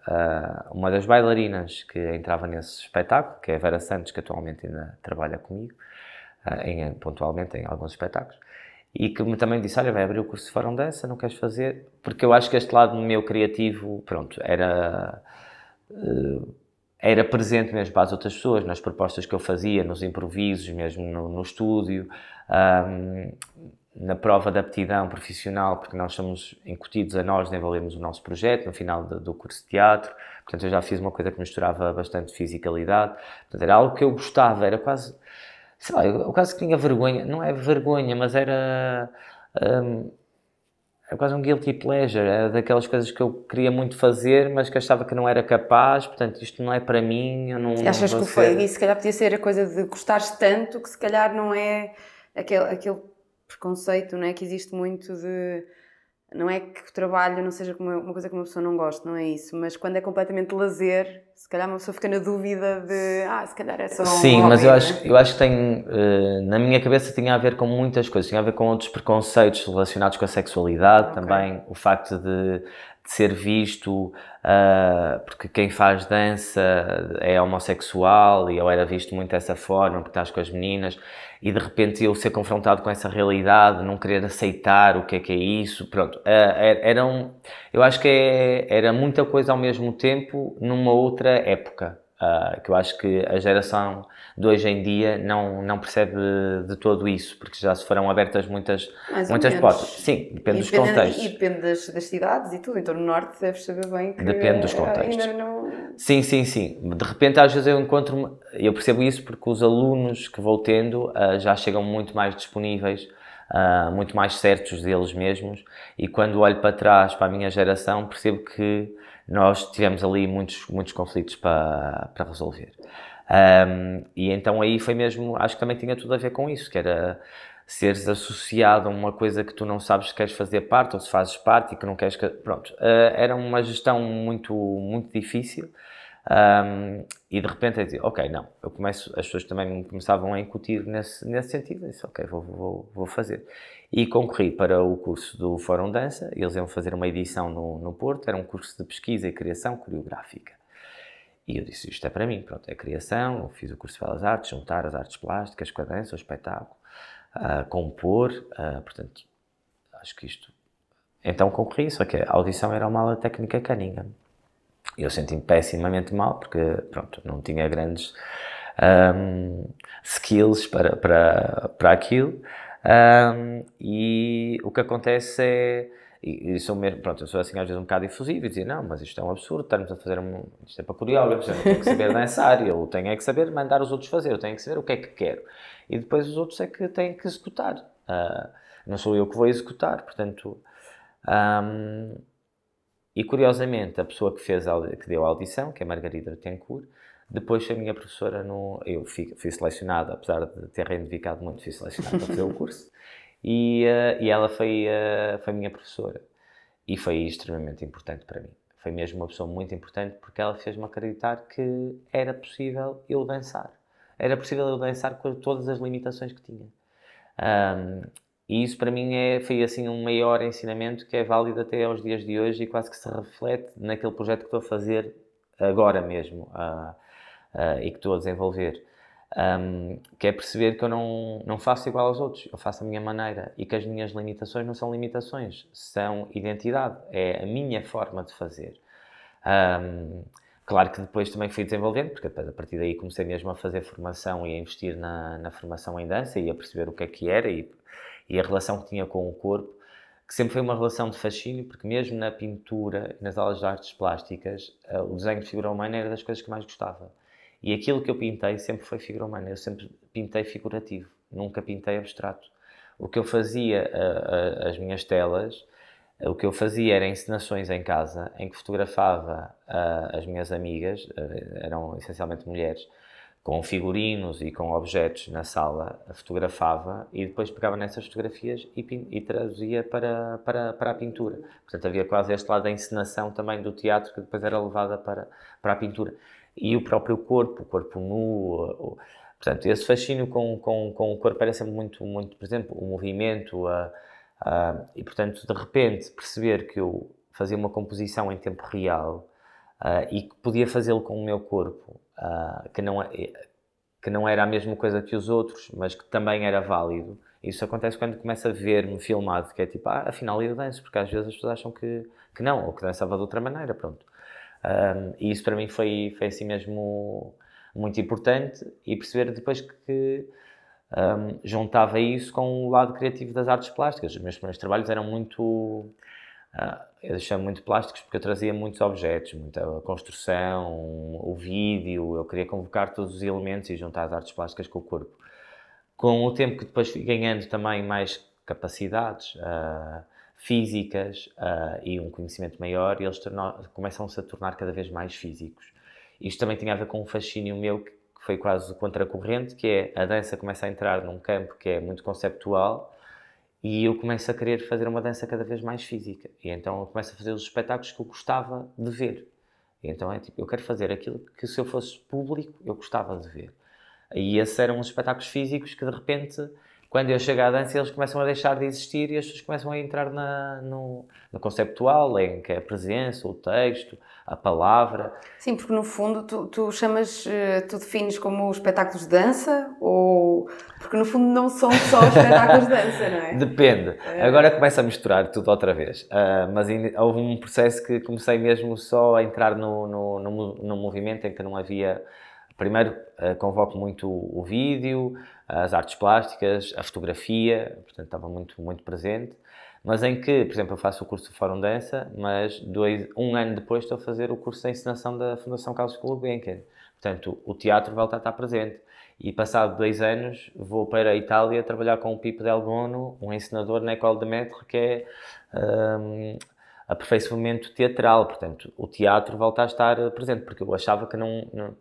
uma das bailarinas que entrava nesse espetáculo, que é a Vera Santos, que atualmente ainda trabalha comigo, em, pontualmente em alguns espetáculos, e que me também disse, olha, vai abrir o curso de Fórum Dança, não queres fazer? Porque eu acho que este lado meu criativo, pronto, era... Uh, era presente mesmo para as outras pessoas, nas propostas que eu fazia, nos improvisos, mesmo no, no estúdio, um, na prova de aptidão profissional, porque nós somos incutidos a nós desenvolvermos o nosso projeto no final do, do curso de teatro. Portanto, eu já fiz uma coisa que misturava bastante fisicalidade. Portanto, era algo que eu gostava, era quase sei lá, eu quase que tinha vergonha, não é vergonha, mas era, um, era quase um guilty pleasure, era daquelas coisas que eu queria muito fazer, mas que achava que não era capaz, portanto isto não é para mim, eu não Achas que foi, e se calhar podia ser a coisa de gostares tanto que se calhar não é aquele, aquele preconceito, não é, que existe muito de não é que o trabalho não seja uma coisa que uma pessoa não gosta, não é isso, mas quando é completamente lazer, se calhar uma pessoa fica na dúvida de, ah, se calhar é só Sim, um mas eu, acho, eu acho que tem, uh, na minha cabeça tinha a ver com muitas coisas, tinha a ver com outros preconceitos relacionados com a sexualidade, okay. também o facto de, de ser visto, uh, porque quem faz dança é homossexual e eu era visto muito dessa forma, porque estás com as meninas, e de repente eu ser confrontado com essa realidade, não querer aceitar o que é que é isso, pronto, uh, era um, eu acho que é, era muita coisa ao mesmo tempo numa outra época. Uh, que eu acho que a geração de hoje em dia não, não percebe de todo isso, porque já se foram abertas muitas, muitas portas. Sim, depende e dos depende, contextos. E depende das, das, cidades e tudo, então no Norte deves saber bem que Depende dos contextos. Não... Sim, sim, sim. De repente às vezes eu encontro, eu percebo isso porque os alunos que vou tendo uh, já chegam muito mais disponíveis Uh, muito mais certos deles mesmos e quando olho para trás para a minha geração percebo que nós tivemos ali muitos, muitos conflitos para, para resolver. Um, e então aí foi mesmo, acho que também tinha tudo a ver com isso, que era seres associado a uma coisa que tu não sabes se queres fazer parte ou se fazes parte e que não queres que... Pronto, uh, era uma gestão muito, muito difícil um, e de repente eu dizia, ok, não, eu começo, as pessoas também me começavam a incutir nesse, nesse sentido, disse, ok, vou, vou, vou fazer. E concorri para o curso do Fórum Dança, eles iam fazer uma edição no, no Porto, era um curso de pesquisa e criação coreográfica. E eu disse, isto é para mim, pronto, é criação, eu fiz o curso de Belas Artes, juntar as artes plásticas com a dança, o espetáculo, compor, portanto, acho que isto... Então concorri, só que a audição era uma aula técnica Cunningham. Eu senti-me pessimamente mal, porque, pronto, não tinha grandes um, skills para, para, para aquilo. Um, e o que acontece é. E, e sou mesmo, pronto, eu sou assim às vezes um bocado efusivo e dizia, não, mas isto é um absurdo, estamos a fazer um, isto é para coreógrafos, eu não tenho que saber dançar, eu tenho é que saber mandar os outros fazer, eu tenho que saber o que é que quero. E depois os outros é que têm que executar. Uh, não sou eu que vou executar, portanto. Um, e curiosamente, a pessoa que, fez que deu a audição, que é Margarida Tencourt, depois a minha professora no. Eu fui, fui selecionado, apesar de ter reivindicado muito, fui selecionado para fazer o curso. E, uh, e ela foi, uh, foi minha professora. E foi extremamente importante para mim. Foi mesmo uma pessoa muito importante porque ela fez-me acreditar que era possível eu dançar. Era possível eu dançar com todas as limitações que tinha. Um, e isso para mim é, foi assim um maior ensinamento que é válido até aos dias de hoje e quase que se reflete naquele projeto que estou a fazer agora mesmo uh, uh, e que estou a desenvolver. Um, que é perceber que eu não, não faço igual aos outros, eu faço a minha maneira e que as minhas limitações não são limitações, são identidade, é a minha forma de fazer. Um, claro que depois também fui desenvolvendo, porque a partir daí comecei mesmo a fazer formação e a investir na, na formação em dança e a perceber o que é que era e, e a relação que tinha com o corpo, que sempre foi uma relação de fascínio, porque mesmo na pintura, nas aulas de artes plásticas, uh, o desenho de figura humana era das coisas que mais gostava. E aquilo que eu pintei sempre foi figura humana, eu sempre pintei figurativo, nunca pintei abstrato. O que eu fazia, as minhas telas, o que eu fazia era encenações em casa, em que fotografava as minhas amigas, eram essencialmente mulheres, com figurinos e com objetos na sala, fotografava e depois pegava nessas fotografias e, e, traduzia para, para, para a pintura. Portanto, havia quase este lado da encenação também do teatro que depois era levada para, para a pintura e o próprio corpo, o corpo nu. portanto, esse fascínio com, com, com o corpo era sempre muito, muito, exemplo, o movimento. A, a, e, portanto, de repente, perceber que eu fazia uma composição em tempo real uh, e que podia fazê-lo com o meu corpo, uh, que, não, é, que não era a mesma coisa que os outros, mas que também era válido. Isso acontece quando começa a ver-me filmado, que é tipo, ah, afinal eu danço, porque às vezes as pessoas acham que, que não, ou que dançava de outra maneira, pronto. Um, e isso para mim foi, foi assim mesmo muito importante e perceber depois que um, juntava isso com o lado criativo das artes plásticas. Os meus primeiros trabalhos eram muito. Uh, eu chamo muito plásticos porque eu trazia muitos objetos, muita construção, o vídeo, eu queria convocar todos os elementos e juntar as artes plásticas com o corpo. Com o tempo que depois fui ganhando também mais capacidades, uh, físicas uh, e um conhecimento maior, e eles começam-se a tornar cada vez mais físicos. Isto também tinha a ver com um fascínio meu que foi quase contracorrente, que é a dança começa a entrar num campo que é muito conceptual e eu começo a querer fazer uma dança cada vez mais física. E então eu começo a fazer os espetáculos que eu gostava de ver. E então é tipo, eu quero fazer aquilo que se eu fosse público eu gostava de ver. E esses eram os espetáculos físicos que de repente quando eu chego à dança, eles começam a deixar de existir e as pessoas começam a entrar na, no, no conceptual, em que é a presença, o texto, a palavra. Sim, porque no fundo tu, tu chamas, eh, tu defines como espetáculos de dança ou. Porque no fundo não são só espetáculos de dança, não é? Depende. É. Agora começa a misturar tudo outra vez. Uh, mas houve um processo que comecei mesmo só a entrar no, no, no, no movimento em que não havia primeiro uh, convoco muito o vídeo, as artes plásticas, a fotografia, portanto estava muito, muito presente, mas em que, por exemplo, eu faço o curso de Fórum Dança, mas dois, um ano depois estou a fazer o curso de encenação da Fundação Carlos Gulbenkian. Portanto, o teatro volta a estar presente. E passado dois anos vou para a Itália trabalhar com o Pipo Del Bono, um encenador na École de Maître, que é um, aperfeiçoamento teatral. Portanto, o teatro volta a estar presente, porque eu achava que não, não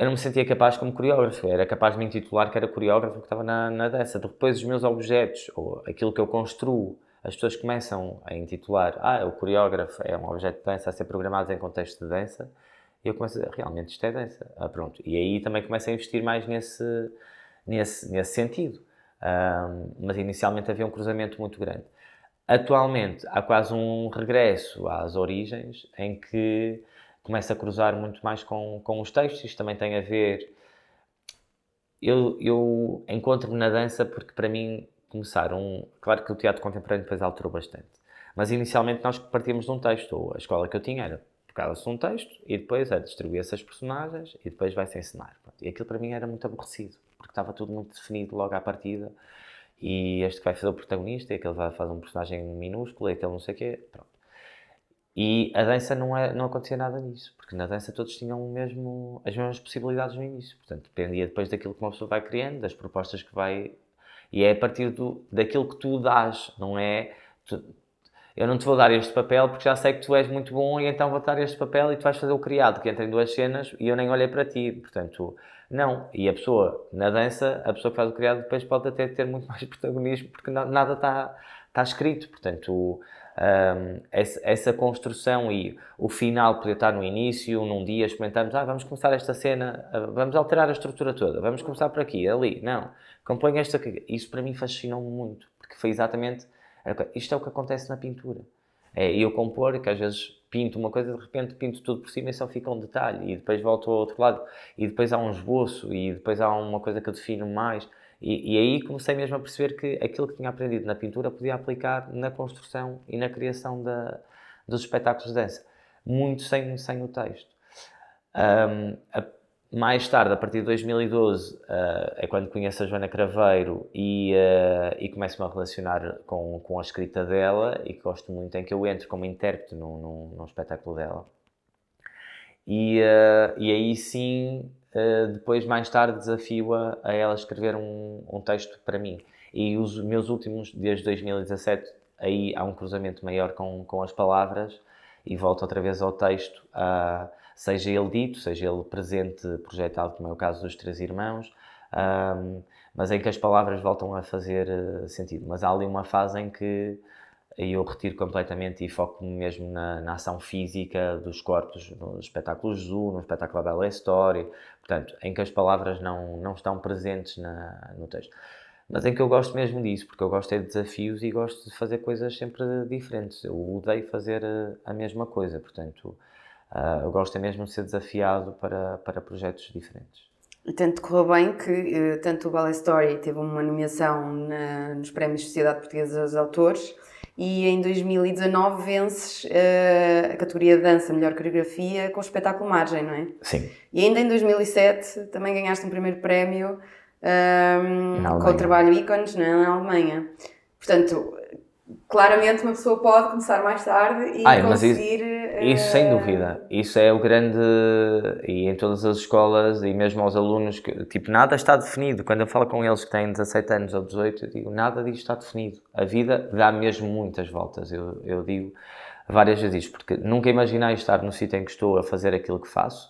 eu não me sentia capaz como coreógrafo, era capaz de me intitular que era coreógrafo que estava na, na dança. Depois os meus objetos, ou aquilo que eu construo, as pessoas começam a intitular, ah, o coreógrafo é um objeto de dança a ser programado em contexto de dança, e eu começo a realmente isto é dança. Ah, pronto. E aí também começo a investir mais nesse, nesse, nesse sentido. Um, mas inicialmente havia um cruzamento muito grande. Atualmente há quase um regresso às origens em que começa a cruzar muito mais com, com os textos. Isto também tem a ver. Eu, eu encontro-me na dança porque, para mim, começaram. Claro que o teatro contemporâneo depois alterou bastante. Mas inicialmente nós partíamos de um texto. A escola que eu tinha era tocava-se um texto e depois é distribuía-se as personagens e depois vai-se ensinar. E aquilo para mim era muito aborrecido porque estava tudo muito definido logo à partida. E este vai fazer o protagonista, e aquele vai fazer um personagem minúsculo, e aquele não sei o quê. Pronto. E a dança não, é, não acontecia nada disso, porque na dança todos tinham mesmo, as mesmas possibilidades no início. Portanto, dependia depois daquilo que uma pessoa vai criando, das propostas que vai. E é a partir do, daquilo que tu dás, não é? Tu, eu não te vou dar este papel porque já sei que tu és muito bom e então vou dar este papel e tu vais fazer o criado, que entra em duas cenas e eu nem olhei para ti. Portanto, não. E a pessoa, na dança, a pessoa que faz o criado depois pode até ter muito mais protagonismo porque nada está, está escrito. Portanto, um, essa, essa, construção e o final poder estar no início, num dia, experimentarmos, ah, vamos começar esta cena, ah, vamos alterar a estrutura toda, vamos começar por aqui, ali. Não. Compõe esta aqui. Isso para mim fascinou-me muito, porque foi exatamente isto é o que acontece na pintura. É eu compor, que às vezes pinto uma coisa, de repente pinto tudo por cima e só fica um detalhe, e depois volto ao outro lado, e depois há um esboço, e depois há uma coisa que eu defino mais. E, e aí comecei mesmo a perceber que aquilo que tinha aprendido na pintura podia aplicar na construção e na criação da, dos espetáculos de dança, muito sem, sem o texto. Um, a, mais tarde, a partir de 2012, uh, eh, é quando conheço a Joana Craveiro e, uh, e começo-me a relacionar com, com a escrita dela e gosto muito em que eu entro como intérprete num, num, num espetáculo dela. E, uh, e aí sim, depois, mais tarde, desafio-a a ela escrever um, um texto para mim. E os meus últimos, desde 2017, aí há um cruzamento maior com, com as palavras e volto outra vez ao texto. Uh, seja ele dito, seja ele presente, projetado, como é o caso dos Três Irmãos, mas em que as palavras voltam a fazer uh, sentido. Mas há ali uma fase em que eu retiro completamente e foco mesmo na, na ação física dos corpos, no espetáculo Zoo, no espetáculo A Bela História, portanto, em que as palavras não, não estão presentes na, no texto. Mas em que eu gosto mesmo disso, porque eu gosto é de desafios e gosto de fazer coisas sempre diferentes. Eu odeio fazer eh, a mesma coisa, portanto, Uh, eu gosto é mesmo de ser desafiado para, para projetos diferentes. Tanto correu bem que uh, tanto o Ballet Story teve uma nomeação na, nos Prémios Sociedade Portuguesa dos Autores e em 2019 vences uh, a categoria de dança melhor coreografia com o espetáculo Margem, não é? Sim. E ainda em 2007 também ganhaste um primeiro prémio um, com o trabalho Ícones na Alemanha. Portanto, claramente uma pessoa pode começar mais tarde e Ai, conseguir. Isso, sem dúvida. Isso é o grande. E em todas as escolas, e mesmo aos alunos, que, tipo, nada está definido. Quando eu falo com eles que têm 17 anos ou 18, eu digo, nada disto está definido. A vida dá mesmo muitas voltas. Eu, eu digo várias vezes isto, porque nunca imaginei estar no sítio em que estou a fazer aquilo que faço,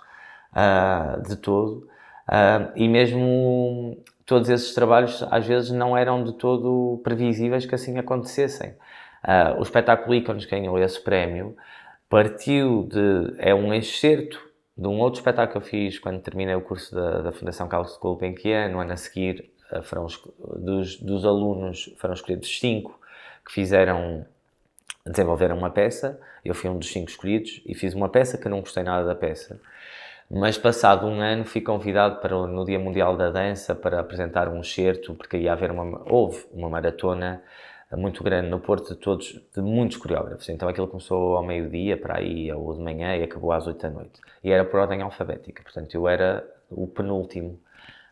uh, de todo. Uh, e mesmo todos esses trabalhos às vezes não eram de todo previsíveis que assim acontecessem. Uh, o espetáculo Ícones ganhou esse prémio, partiu de. é um excerto de um outro espetáculo que eu fiz quando terminei o curso da, da Fundação Carlos Gulbenkian, no ano a seguir, uh, foram, dos, dos alunos foram escolhidos cinco que fizeram, desenvolveram uma peça, eu fui um dos cinco escolhidos e fiz uma peça que não gostei nada da peça mas passado um ano fui convidado para no Dia Mundial da Dança para apresentar um excerto, porque ia haver uma, houve uma maratona muito grande no Porto de todos, de muitos coreógrafos. Então aquilo começou ao meio-dia, para aí, ou de manhã, e acabou às oito da noite. E era por ordem alfabética, portanto eu era o penúltimo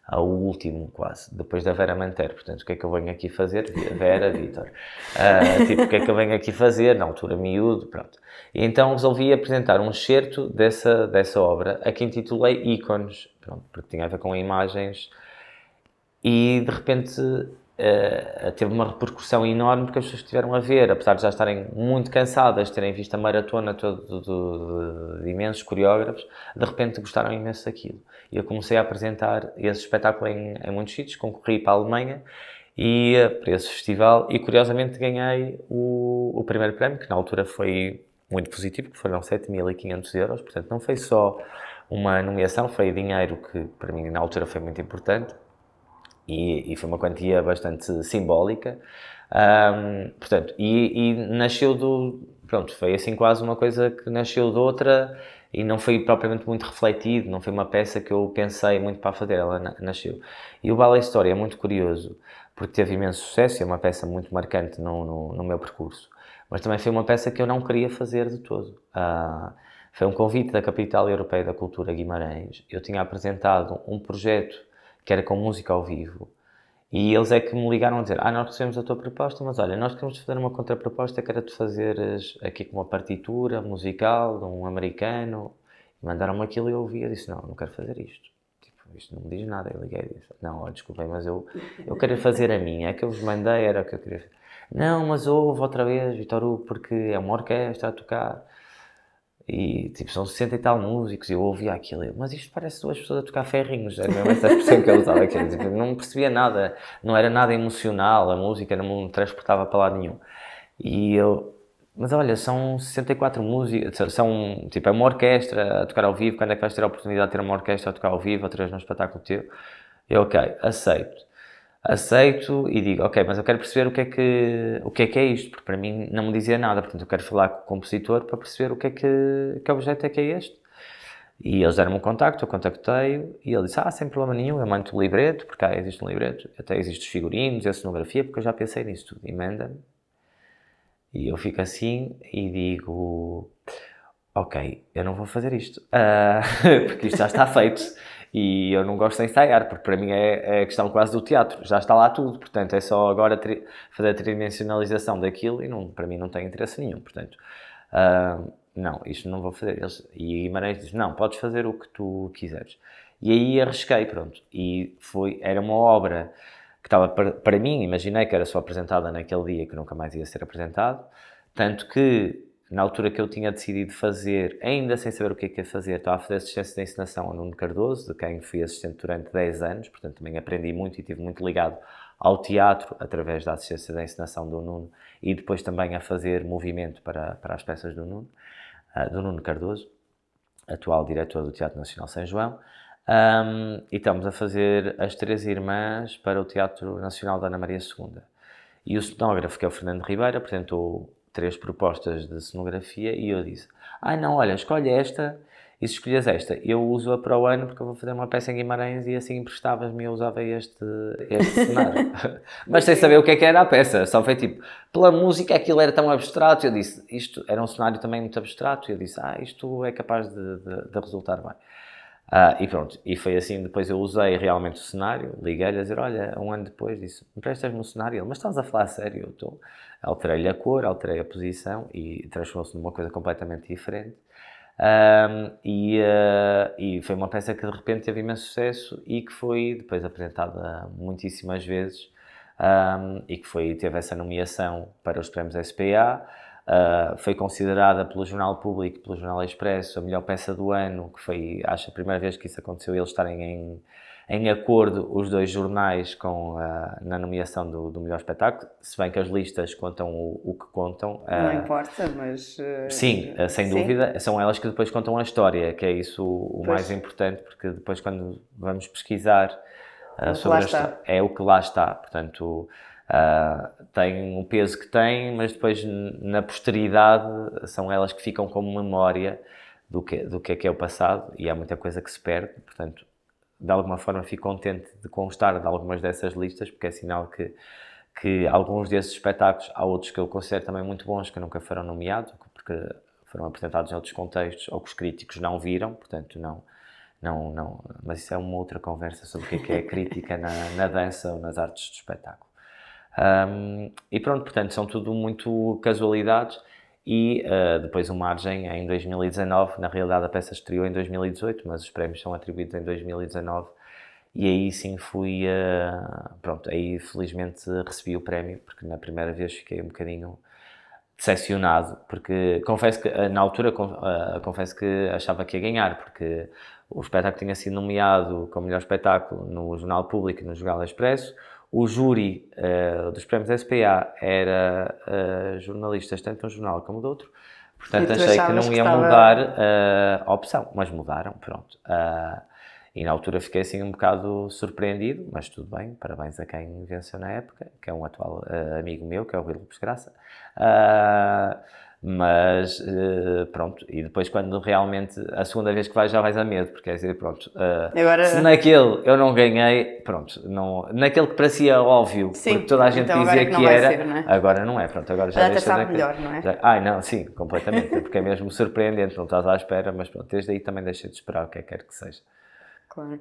ao último quase, depois da Vera Manter. Portanto, o que é que eu venho aqui fazer? Vera, Vitor. Uh, tipo, o que é que eu venho aqui fazer? Na altura, miúdo, pronto. E então resolvi apresentar um excerto dessa, dessa obra, a que intitulei Ícones, pronto, porque tinha a ver com imagens. E, de repente, uh, teve uma repercussão enorme porque as pessoas estiveram a ver, apesar de já estarem muito cansadas, terem visto a maratona toda de, de, de, imensos coreógrafos, de repente gostaram imenso daquilo. E eu comecei a apresentar esse espetáculo em, em muitos sítios, concorri para a Alemanha e uh, para esse festival e curiosamente ganhei o, o primeiro prémio, que na altura foi muito positivo, que foram 7.500 euros, portanto não foi só uma nomeação, foi dinheiro que para mim na altura foi muito importante e, e foi uma quantia bastante simbólica. Um, portanto, e, e, nasceu do. Pronto, foi assim quase uma coisa que nasceu de outra e não foi propriamente muito refletido, não foi uma peça que eu pensei muito para fazer, ela nasceu. E o Ballet História é muito curioso porque teve imenso sucesso e é uma peça muito marcante no, no, no meu percurso. Mas também foi uma peça que eu não queria fazer de todo. Uh, foi um convite da Capital Europeia da Cultura Guimarães. Eu tinha apresentado um projeto que era com música ao vivo. E eles é que me ligaram a dizer: Ah, nós recebemos a tua proposta, mas olha, nós queremos fazer uma contraproposta que era de fazeres aqui com uma partitura musical de um americano. Mandaram-me aquilo e eu ouvi e disse: Não, não quero fazer isto. Tipo, isto não me diz nada. Eu liguei e disse, não, olha, desculpem, mas eu, eu quero fazer a minha, é que eu vos mandei, era o que eu queria fazer. Não, mas houve outra vez, Vitor Hugo, porque é uma orquestra a tocar e tipo, são 60 e tal músicos, e eu ouvia aquilo, eu, mas isto parece duas pessoas a tocar ferrinhos, era mesmo essa expressão que eu usava, aqui, tipo, não percebia nada, não era nada emocional, a música não me transportava para lado nenhum. E eu, mas olha, são 64 músicas, são, tipo, é uma orquestra a tocar ao vivo, quando é que vais ter a oportunidade de ter uma orquestra a tocar ao vivo, outra vez num espetáculo teu? Eu, ok, aceito aceito e digo, ok, mas eu quero perceber o que é que, o que, é, que é isto, porque para mim não me dizia nada, portanto eu quero falar com o compositor para perceber o que é que, que objeto é que é este. E eles deram-me um contacto, eu contactei-o e ele disse, ah, sem problema nenhum, eu mando o libreto, porque cá existe um libreto, até existem os figurinos, a cenografia, porque eu já pensei nisso tudo, e manda-me. E eu fico assim e digo, ok, eu não vou fazer isto, uh, porque isto já está feito. E eu não gosto de ensaiar, porque para mim é, é questão quase do teatro, já está lá tudo, portanto é só agora fazer a tridimensionalização daquilo e não, para mim não tem interesse nenhum, portanto, uh, não, isto não vou fazer. Eles, e Guimarães diz, não, podes fazer o que tu quiseres. E aí arrisquei, pronto, e foi, era uma obra que estava para, para mim, imaginei que era só apresentada naquele dia que nunca mais ia ser apresentado, tanto que na altura que eu tinha decidido fazer, ainda sem saber o que é que ia fazer, estava a fazer assistência de ensinação ao Nuno Cardoso, de quem fui assistente durante 10 anos, portanto também aprendi muito e estive muito ligado ao teatro através da assistência de ensinação do Nuno e depois também a fazer movimento para, para as peças do Nuno, uh, do Nuno Cardoso, atual diretor do Teatro Nacional São João. Um, e estamos a fazer As Três Irmãs para o Teatro Nacional da Ana Maria II. E o cenógrafo, que é o Fernando Ribeiro, apresentou três propostas de cenografia e eu disse: Ah, não, olha, escolhe esta e se escolhes esta, eu uso-a para o ano porque eu vou fazer uma peça em Guimarães e assim emprestavas-me e eu usava este, este cenário. Mas sem saber o que é que era a peça, só foi tipo, pela música aquilo era tão abstrato. Eu disse: Isto era um cenário também muito abstrato. E eu disse: Ah, isto é capaz de, de, de resultar bem. Uh, e pronto, e foi assim, depois eu usei realmente o cenário, liguei-lhe a dizer, olha, um ano depois disse, emprestas-me o cenário? Ele, mas estás a falar sério? Eu estou, alterei-lhe a cor, alterei a posição e transformou-se numa coisa completamente diferente. Um, e, uh, e, foi uma peça que de repente teve imenso sucesso e que foi depois apresentada muitíssimas vezes um, e que foi, teve essa nomeação para os prémios SPA. Uh, foi considerada pelo Jornal Público, pelo Jornal Expresso, a melhor peça do ano, que foi, acho, a primeira vez que isso aconteceu, eles estarem em, em acordo, os dois jornais, com, uh, na nomeação do, do, melhor espetáculo, se bem que as listas contam o, o que contam. Uh, Não importa, mas... sim, sem sim. dúvida, são elas que depois contam a história, que é isso o, o mais importante, porque depois quando vamos pesquisar sobre a história, é o que lá está, portanto... Uh, tem o peso que tem, mas depois na posteridade são elas que ficam como memória do que, do que é que é o passado e há muita coisa que se perde, portanto, de alguma forma fico contente de constar de algumas dessas listas, porque é sinal que, que alguns desses espetáculos, há outros que eu considero também muito bons, que nunca foram nomeados, porque foram apresentados em outros contextos ou que os críticos não viram, portanto, não, não, não, mas isso é uma outra conversa sobre o que é, que é a crítica na, na dança ou nas artes do espetáculo. Um, e pronto, portanto, são tudo muito casualidades. E uh, depois o Margem em 2019, na realidade a peça estreou em 2018, mas os prémios são atribuídos em 2019. E aí sim fui, uh, pronto, aí felizmente recebi o prémio, porque na primeira vez fiquei um bocadinho decepcionado, porque confesso que na altura confesso que achava que ia ganhar, porque o espetáculo tinha sido nomeado como melhor espetáculo no Jornal Público e no Jornal Expresso, o júri uh, dos prémios SPA era uh, jornalistas, tanto de um jornal como do outro. Portanto, achei que não ia estava... mudar uh, a opção, mas mudaram, pronto. e na altura fiquei assim um bocado surpreendido, mas tudo bem, parabéns a quem venceu na época, que é um atual amigo meu, que é o Rui Lopes Graça. Mas uh, pronto, e depois quando realmente a segunda vez que vais já vais a medo, porque é dizer, pronto, uh, Agora... se naquele eu não ganhei, pronto, não, naquele que parecia óbvio, sim, porque toda a gente então dizia que, que era, ser, não é? agora não é, pronto, agora já deixa sabe melhor, não é? Já, ai não, sim, completamente, porque é mesmo surpreendente, não estás à espera, mas pronto, desde aí também deixei de esperar o que é que quer que seja. Claro.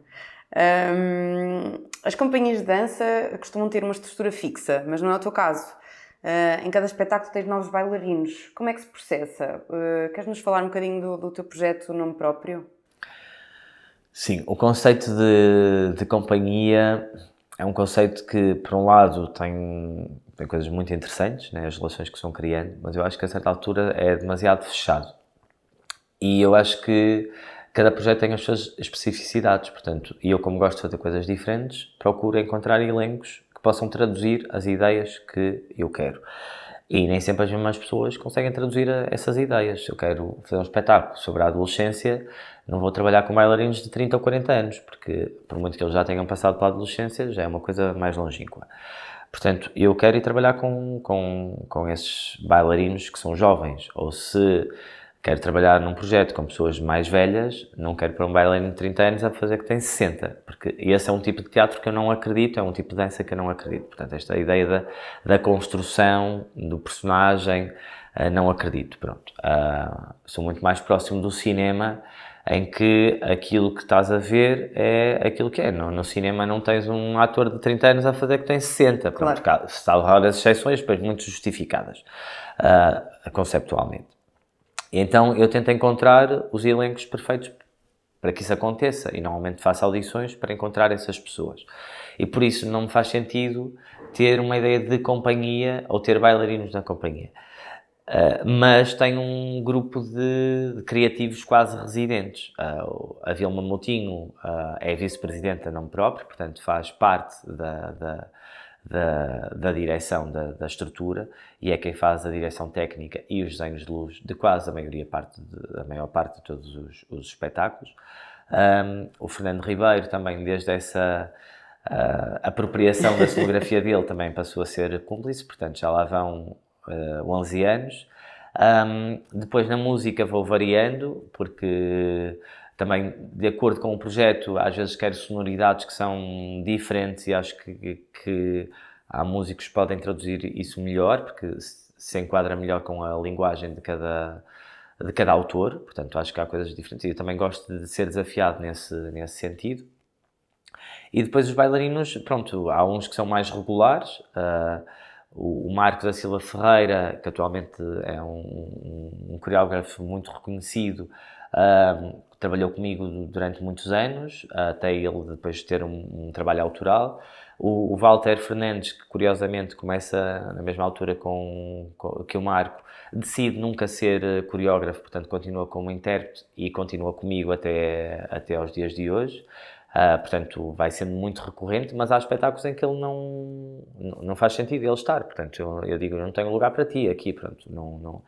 as companhias de dança costumam ter uma estrutura fixa, mas não é o teu caso. Uh, em cada espetáculo tens novos bailarinos. Como é que se processa? Uh, queres nos falar um bocadinho do, do teu projeto Nome Próprio? Sim, o conceito de, de companhia é um conceito que, por um lado, tem, tem coisas muito interessantes, né, as relações que se vão criando, mas eu acho que a certa altura é demasiado fechado. E eu acho que cada projeto tem as suas especificidades, portanto, e eu, como gosto de fazer coisas diferentes, procuro encontrar elencos que possam traduzir as ideias que eu quero. E nem sempre as mesmas pessoas conseguem traduzir essas ideias. Eu quero fazer um espetáculo sobre a adolescência, não vou trabalhar com bailarinos de 30 ou 40 anos, porque por muito que eles já tenham passado pela adolescência, já é uma coisa mais longínqua. Portanto, eu quero ir trabalhar com, com, com esses bailarinos que são jovens, ou se quero trabalhar num projeto com pessoas mais velhas, não quero para um bailarino de 30 anos a fazer que tem 60, porque esse é um tipo de teatro que eu não acredito, é um tipo de dança que eu não acredito. Portanto, esta ideia da, da construção do personagem, uh, não acredito. Pronto. Uh, sou muito mais próximo do cinema, em que aquilo que estás a ver é aquilo que é. No, no cinema não tens um ator de 30 anos a fazer que tem 60. Pronto, claro. Salvo as exceções, depois muito justificadas, uh, conceptualmente. Então eu tento encontrar os elencos perfeitos para que isso aconteça e normalmente faço audições para encontrar essas pessoas. E por isso não me faz sentido ter uma ideia de companhia ou ter bailarinos na companhia. Uh, mas tenho um grupo de, de criativos quase residentes. Uh, a Vilma Moutinho uh, é vice-presidente a nome próprio, portanto faz parte da, da da, da direção da, da, estrutura e é quem faz a direção técnica e os desenhos de luz de quase a maioria parte de, a maior parte de todos os, os espetáculos. Um, o Fernando Ribeiro também desde essa uh, apropriação da cenografia dele também passou a ser cúmplice, portanto já lá vão uh, 11 anos. Um, depois na música vou variando porque também de acordo com o projeto, às vezes quero sonoridades que são diferentes e acho que, que há músicos que podem traduzir isso melhor, porque se enquadra melhor com a linguagem de cada, de cada autor, portanto acho que há coisas diferentes. E eu também gosto de ser desafiado nesse, nesse sentido. E depois os bailarinos, pronto, há uns que são mais regulares, uh, o Marcos da Silva Ferreira, que atualmente é um, um, um coreógrafo muito reconhecido, uh, trabalhou comigo durante muitos anos, até ele depois ter um, um trabalho autoral. O, o, Walter Fernandes, que curiosamente começa na mesma altura com, com, que o Marco, decide nunca ser eh, coreógrafo, portanto continua como intérprete e continua comigo até, até aos dias de hoje. Uh, portanto, vai sendo muito recorrente, mas há espetáculos em que ele não, não faz sentido ele estar. Portanto, eu, eu digo, não tenho lugar para ti aqui. Pronto, não, não,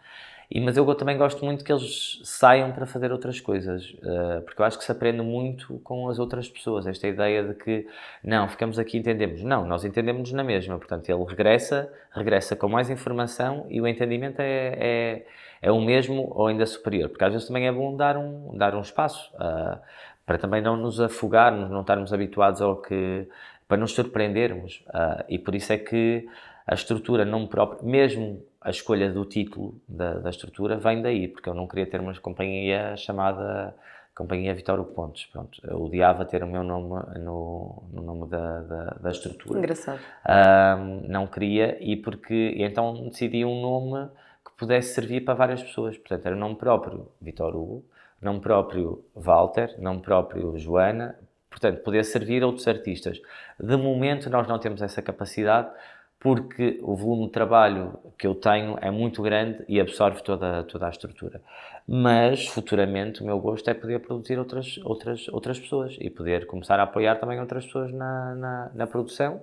e, mas eu também gosto muito que eles saiam para fazer outras coisas, uh, porque eu acho que se aprende muito com as outras pessoas. Esta ideia de que, não, ficamos aqui e entendemos. Não, nós entendemos na mesma. Portanto, ele regressa, regressa com mais informação e o entendimento é, é, é o mesmo ou ainda superior. Porque às vezes também é bom dar um, dar um espaço uh, para também não nos afogarmos, não estarmos habituados ao que. para nos surpreendermos. Uh, e por isso é que a estrutura não mesmo a escolha do título da, da, estrutura vem daí, porque eu não queria ter uma companhia chamada Companhia Vitório Pontes. Pronto, eu odiava ter o meu nome no, no nome da, da, da, estrutura. Engraçado. Um, não queria, e porque então decidi um nome que pudesse servir para várias pessoas. Portanto, era o nome próprio Vitor Hugo, nome próprio Walter, nome próprio Joana. Portanto, poder servir a outros artistas. De momento, nós não temos essa capacidade porque o volume de trabalho que eu tenho é muito grande e absorve toda, toda a estrutura. Mas, futuramente, o meu gosto é poder produzir outras, outras, outras pessoas e poder começar a apoiar também outras pessoas na, na, na produção.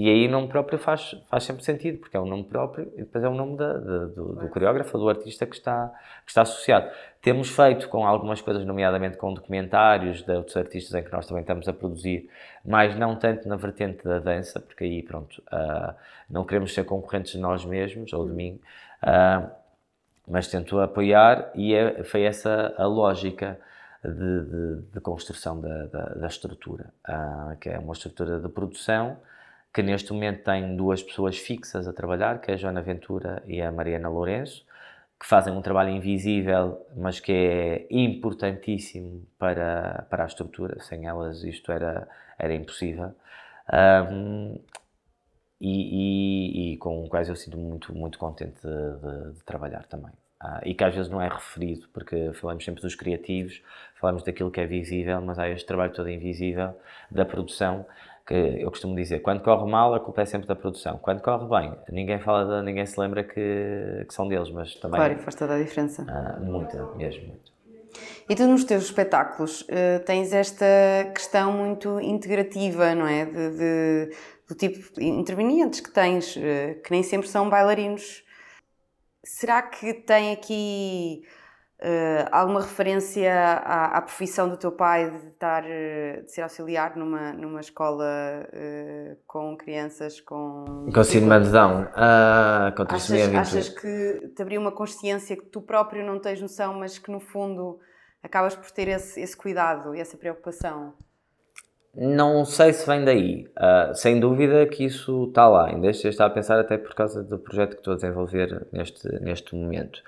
E aí o nome próprio faz, faz sempre sentido, porque é o nome próprio e depois é o nome da, da, do, do coreógrafo, do artista que está, que está associado. Temos feito com algumas coisas, nomeadamente com documentários de outros artistas em que nós também estamos a produzir, mas não tanto na vertente da dança, porque aí, pronto, uh, não queremos ser concorrentes de nós mesmos ou de mim, uh, mas tento apoiar e é, foi essa a lógica de, de, de construção da, da, da estrutura, uh, que é uma estrutura de produção que neste momento tem duas pessoas fixas a trabalhar, que é a Joana Ventura e a Mariana Lourenço, que fazem um trabalho invisível, mas que é importantíssimo para, para a estrutura. Sem elas isto era, era impossível. Um, e, e, e, com quais eu sinto muito, muito contente de, de, de trabalhar também. Uh, e que às vezes não é referido, porque falamos sempre dos criativos, falamos daquilo que é visível, mas há este trabalho todo invisível da produção, que eu costumo dizer, quando corre mal, a culpa é sempre da produção. Quando corre bem, ninguém fala de, ninguém se lembra que, que são deles, mas também... Claro, faz toda a diferença. Uh, muita, mesmo, muito. E tu nos teus espetáculos uh, tens esta questão muito integrativa, não é? De, de do tipo de intervenientes que tens, uh, que nem sempre são bailarinos. Será que tem aqui uh, alguma referência à, à, profissão do teu pai de, estar, de ser auxiliar numa, numa escola com crianças com... Com síndrome de Down, ah, com achas, achas que te abriu uma consciência que tu próprio não tens noção, mas que no fundo acabas por ter esse, esse cuidado e essa preocupação? Não sei se vem daí. Uh, sem dúvida que isso está lá. Ainda estou a pensar até por causa do projeto que estou a desenvolver neste, neste momento.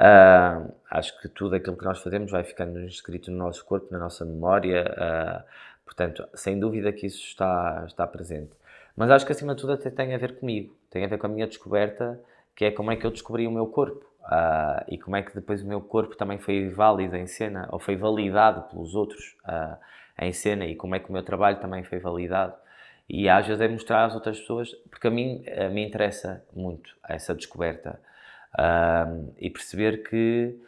Uh, acho que tudo aquilo que nós fazemos vai ficando inscrito no nosso corpo, na nossa memória. Uh, portanto, sem dúvida que isso está, está presente. Mas acho que acima de tudo até tem a ver comigo. Tem a ver com a minha descoberta, que é como é que eu descobri o meu corpo. Uh, e como é que depois o meu corpo também foi válido em cena, ou foi validado pelos outros uh, em cena, e como é que o meu trabalho também foi validado. E às vezes é mostrar às outras pessoas, porque a mim a me interessa muito essa descoberta uh, e perceber que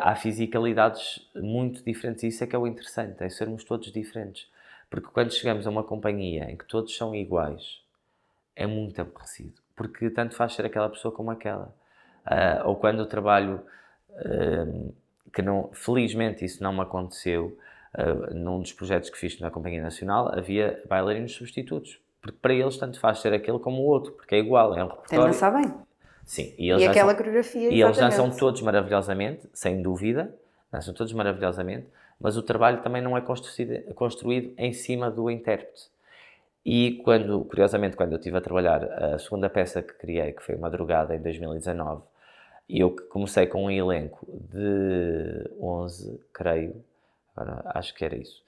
há fisicalidades muito diferentes, isso é que é o interessante, é sermos todos diferentes. Porque quando chegamos a uma companhia em que todos são iguais, é muito aborrecido, porque tanto faz ser aquela pessoa como aquela. Uh, ou quando o trabalho, uh, que não, felizmente isso não me aconteceu, uh, num dos projetos que fiz na Companhia Nacional, havia bailarinos substitutos. Porque para eles tanto faz ser aquele como o outro, porque é igual, é um repertório. Tem dançar bem. Sim. E, e aquela coreografia, E eles dançam todos maravilhosamente, sem dúvida, dançam todos maravilhosamente, mas o trabalho também não é construído, construído em cima do intérprete. E quando, curiosamente, quando eu estive a trabalhar a segunda peça que criei, que foi Madrugada em 2019, e eu comecei com um elenco de 11, creio, agora acho que era isso,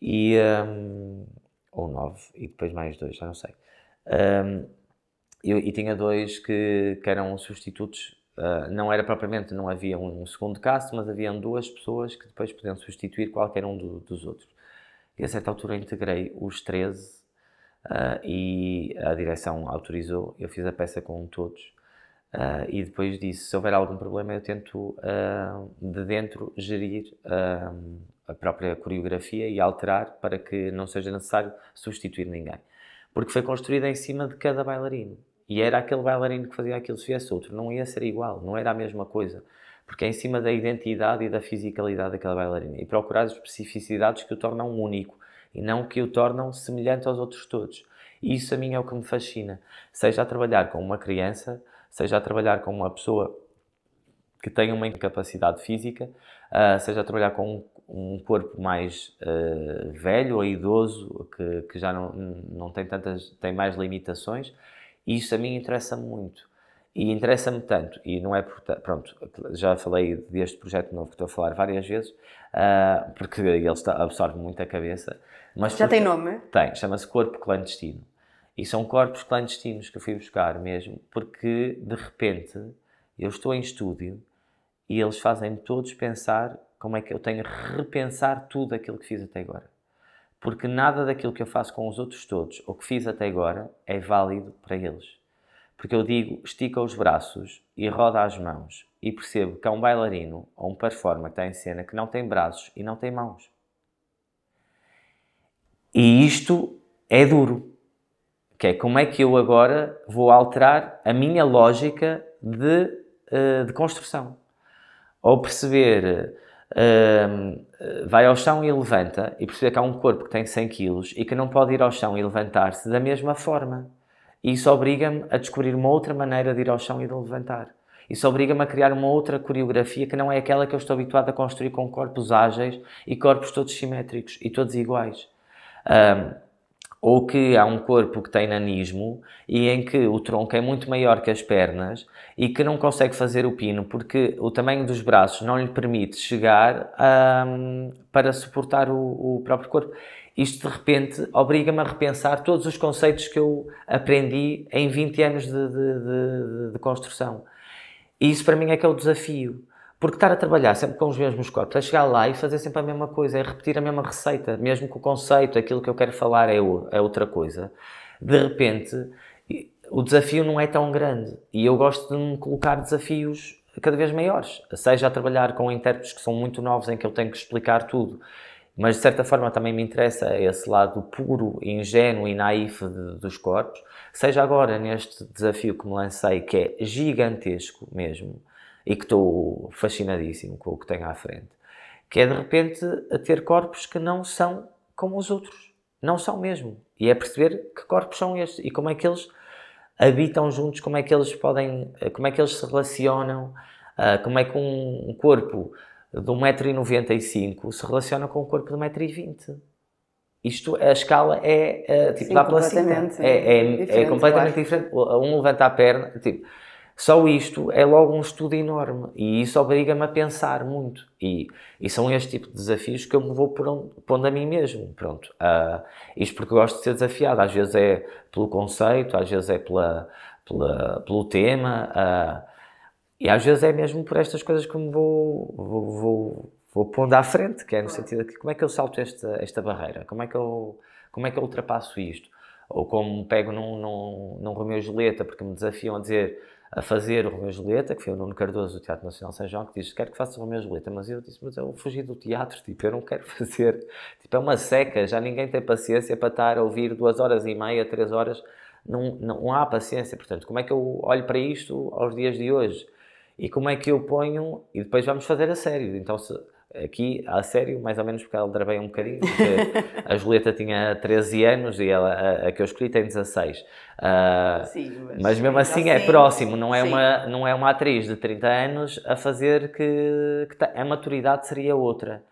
e, um, ou 9, e depois mais dois, já não sei. Um, eu, e tinha dois que, que eram substitutos, uh, não era propriamente, não havia um segundo cast, mas haviam duas pessoas que depois podiam substituir qualquer um do, dos outros. E a certa altura integrei os 13 uh, e a direção autorizou, eu fiz a peça com todos Uh, e depois disso, se houver algum problema, eu tento de dentro gerir a própria coreografia e alterar para que não seja necessário substituir ninguém. Porque foi construída em cima de cada bailarino. E era aquele bailarino que fazia aquilo se viesse outro. Não ia ser igual, não era a mesma coisa. Porque é em cima da identidade e da fisicalidade daquela bailarina. E procurar as especificidades que o tornam único e não que o tornam semelhante aos outros todos. E isso a mim é o que me fascina. Seja a trabalhar com uma criança seja a trabalhar com uma pessoa que tenha uma incapacidade física, uh, seja a trabalhar com um, um corpo mais uh, velho ou idoso, que, que já não, não tem tantas, tem mais limitações, isso a mim interessa muito. E interessa-me tanto, e não é por, pronto, já falei deste projeto novo que estou a falar várias vezes, uh, porque ele está, absorve muito a cabeça. Mas já tem nome? Tem, chama-se Corpo Clandestino. E são corpos clandestinos que eu fui buscar mesmo, porque de repente eu estou em estúdio e eles fazem todos pensar como é que eu tenho a repensar tudo aquilo que fiz até agora. Porque nada daquilo que eu faço com os outros todos, ou que fiz até agora, é válido para eles. Porque eu digo, estica os braços e roda as mãos e percebo que há um bailarino ou um performer que está em cena que não tem braços e não tem mãos. E isto é duro que é como é que eu agora vou alterar a minha lógica de, uh, de construção. Ou perceber, vai ao chão e levanta, e perceber que há um corpo que tem 100 kg e que não pode ir ao chão e levantar-se da mesma forma. E isso obriga-me a descobrir uma outra maneira de ir ao chão e de levantar. Isso obriga-me a criar uma outra coreografia que não é aquela que eu estou habituado a construir com corpos ágeis e corpos todos simétricos e todos iguais. Um, ou que há um corpo que tem nanismo e em que o tronco é muito maior que as pernas e que não consegue fazer o pino porque o tamanho dos braços não lhe permite chegar um, para suportar o, o, próprio corpo. Isto de repente obriga-me a repensar todos os conceitos que eu aprendi em 20 anos de, de, de, de construção. E isso para mim é que é o desafio. Porque estar a trabalhar sempre com os mesmos corpos, é chegar lá e fazer sempre a mesma coisa, é repetir a mesma receita, mesmo que o conceito, aquilo que eu quero falar é, é outra coisa. De repente, o desafio não é tão grande. E eu gosto de me colocar desafios cada vez maiores. Seja a trabalhar com intérpretes que são muito novos, em que eu tenho que explicar tudo. Mas de certa forma também me interessa esse lado puro, ingênuo e naif de, dos corpos. Seja agora neste desafio que me lancei, que é gigantesco mesmo, e que estou fascinadíssimo com o que tenho à frente, que é de repente a ter corpos que não são como os outros. Não são mesmo. E é perceber que corpos são estes e como é que eles habitam juntos, como é que eles podem, como é que eles se relacionam, ah, como é que um corpo de 1,95m se relaciona com um corpo de 1,20m. Isto, a escala é, é tipo, Sim, dá pela cima. É, é, é completamente claro. diferente. Um levanta a perna, tipo, só isto é logo um estudo enorme e isso obriga-me a pensar muito. E, e são este tipo de desafios que eu me vou pondo a mim mesmo. Pronto. Uh, isto porque gosto de ser desafiado. Às vezes é pelo conceito, às vezes é pela, pela pelo tema uh, e às vezes é mesmo por estas coisas que me vou, vou, vou, vou pondo à frente, que é no sentido de como é que eu salto esta, esta barreira, como é, que eu, como é que eu ultrapasso isto. Ou como pego num, num, num Romeu e Julieta, porque me desafiam a dizer a fazer o Romeu e Julieta, que foi o Nuno Cardoso do Teatro Nacional São João, que disse, quero que faça o Romeu e Julieta, mas eu disse, mas eu fugi do teatro, tipo, eu não quero fazer, tipo, é uma seca, já ninguém tem paciência para estar a ouvir duas horas e meia, três horas, não, não há paciência, portanto, como é que eu olho para isto aos dias de hoje? E como é que eu ponho, e depois vamos fazer a sério, então se, aqui a sério, mais ou menos porque ela drabeia um bocadinho, a Julieta tinha 13 anos e ela, a, a, que eu escolhi tem 16. Uh, sim, mas, mas, mesmo assim é próximo, não é, uma, não é uma atriz de 30 anos a fazer que, que tá, a maturidade seria outra.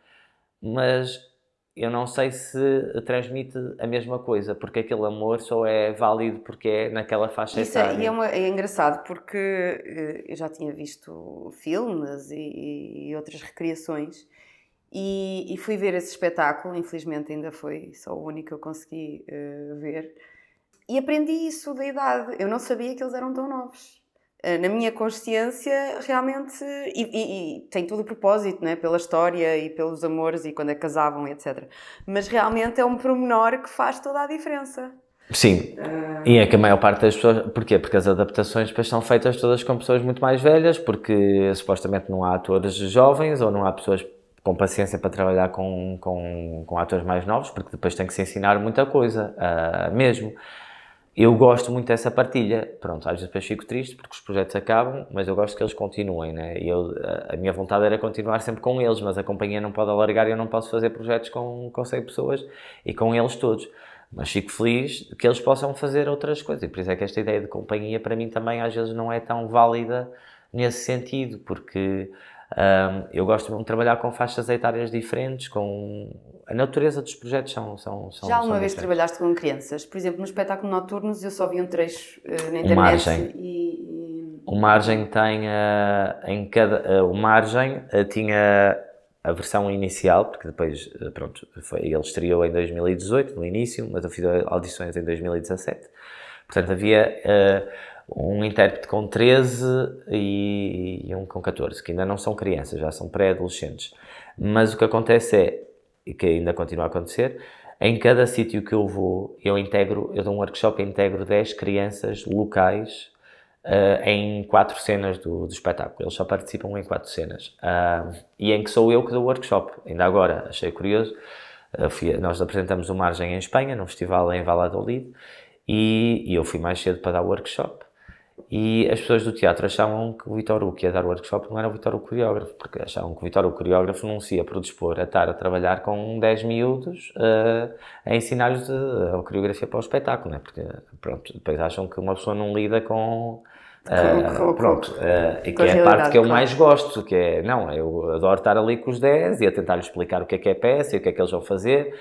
Mas eu não sei se transmite a mesma coisa, porque aquele amor só é válido porque é naquela faixa Isso é, etária. É, é, uma, é, engraçado porque eh, eu já tinha visto filmes e, e outras recriações e, e, fui ver esse espetáculo, infelizmente ainda foi só o único que eu consegui uh, ver, e aprendi isso da idade. Eu não sabia que eles eram tão novos. Uh, na minha consciência, realmente. E, e, e, tem todo o propósito, né? pela história e pelos amores e quando é casavam, etc. Mas realmente é um promenor que faz toda a diferença. Sim, uh... e é que a maior parte das pessoas. Porquê? Porque as adaptações depois são feitas todas com pessoas muito mais velhas, porque supostamente não há atores jovens ou não há pessoas com paciência para trabalhar com, com, com atores mais novos, porque depois tem que se ensinar muita coisa, uh, mesmo. Eu gosto muito dessa partilha. Pronto, às vezes depois fico triste porque os projetos acabam, mas eu gosto que eles continuem, né? Eu, a minha vontade era continuar sempre com eles, mas a companhia não pode alargar e eu não posso fazer projetos com, com 100 pessoas e com eles todos. Mas fico feliz que eles possam fazer outras coisas. E por isso é que esta ideia de companhia para mim também às vezes não é tão válida nesse sentido, porque um, eu gosto de trabalhar com faixas etárias diferentes, com a natureza dos projetos são, são, são Já alguma vez trabalhaste com crianças? Por exemplo, no espetáculo Noturnos eu só vi um trecho uh, na internet o Margem. E, e... O Margem tem uh, em cada... Uh, o Margem tinha a versão inicial, porque depois, pronto, foi, ele estreou em 2018, no início, mas eu fiz audições em 2017. Portanto, havia um intérprete com 13 e, e um com 14, que ainda não são crianças, já são pré-adolescentes. Mas o que acontece é, e que ainda continua a acontecer, em cada sítio que eu vou, eu integro, eu dou um workshop e integro 10 crianças locais uh, em quatro cenas do, do, espetáculo. Eles só participam em quatro cenas. Uh, e em que sou eu que dou o workshop. Ainda agora, achei curioso, uh, fui, nós apresentamos o Margem em Espanha, num festival em Valladolid, e, e eu fui mais cedo para dar o workshop. E as pessoas do teatro achavam que o Vitor Hugo que ia dar o workshop não era o Vitor Hugo coreógrafo, porque achavam que o Vitor Hugo coreógrafo não se ia predispor a estar a trabalhar com 10 miúdos uh, a ensinar-lhes a coreografia para o espetáculo, né? porque pronto, depois acham que uma pessoa não lida com. Uh, pronto, uh, e que é a parte que eu mais gosto, que é, não, eu adoro estar ali com os 10 e a tentar-lhes explicar o que é que é peça e o que é que eles vão fazer,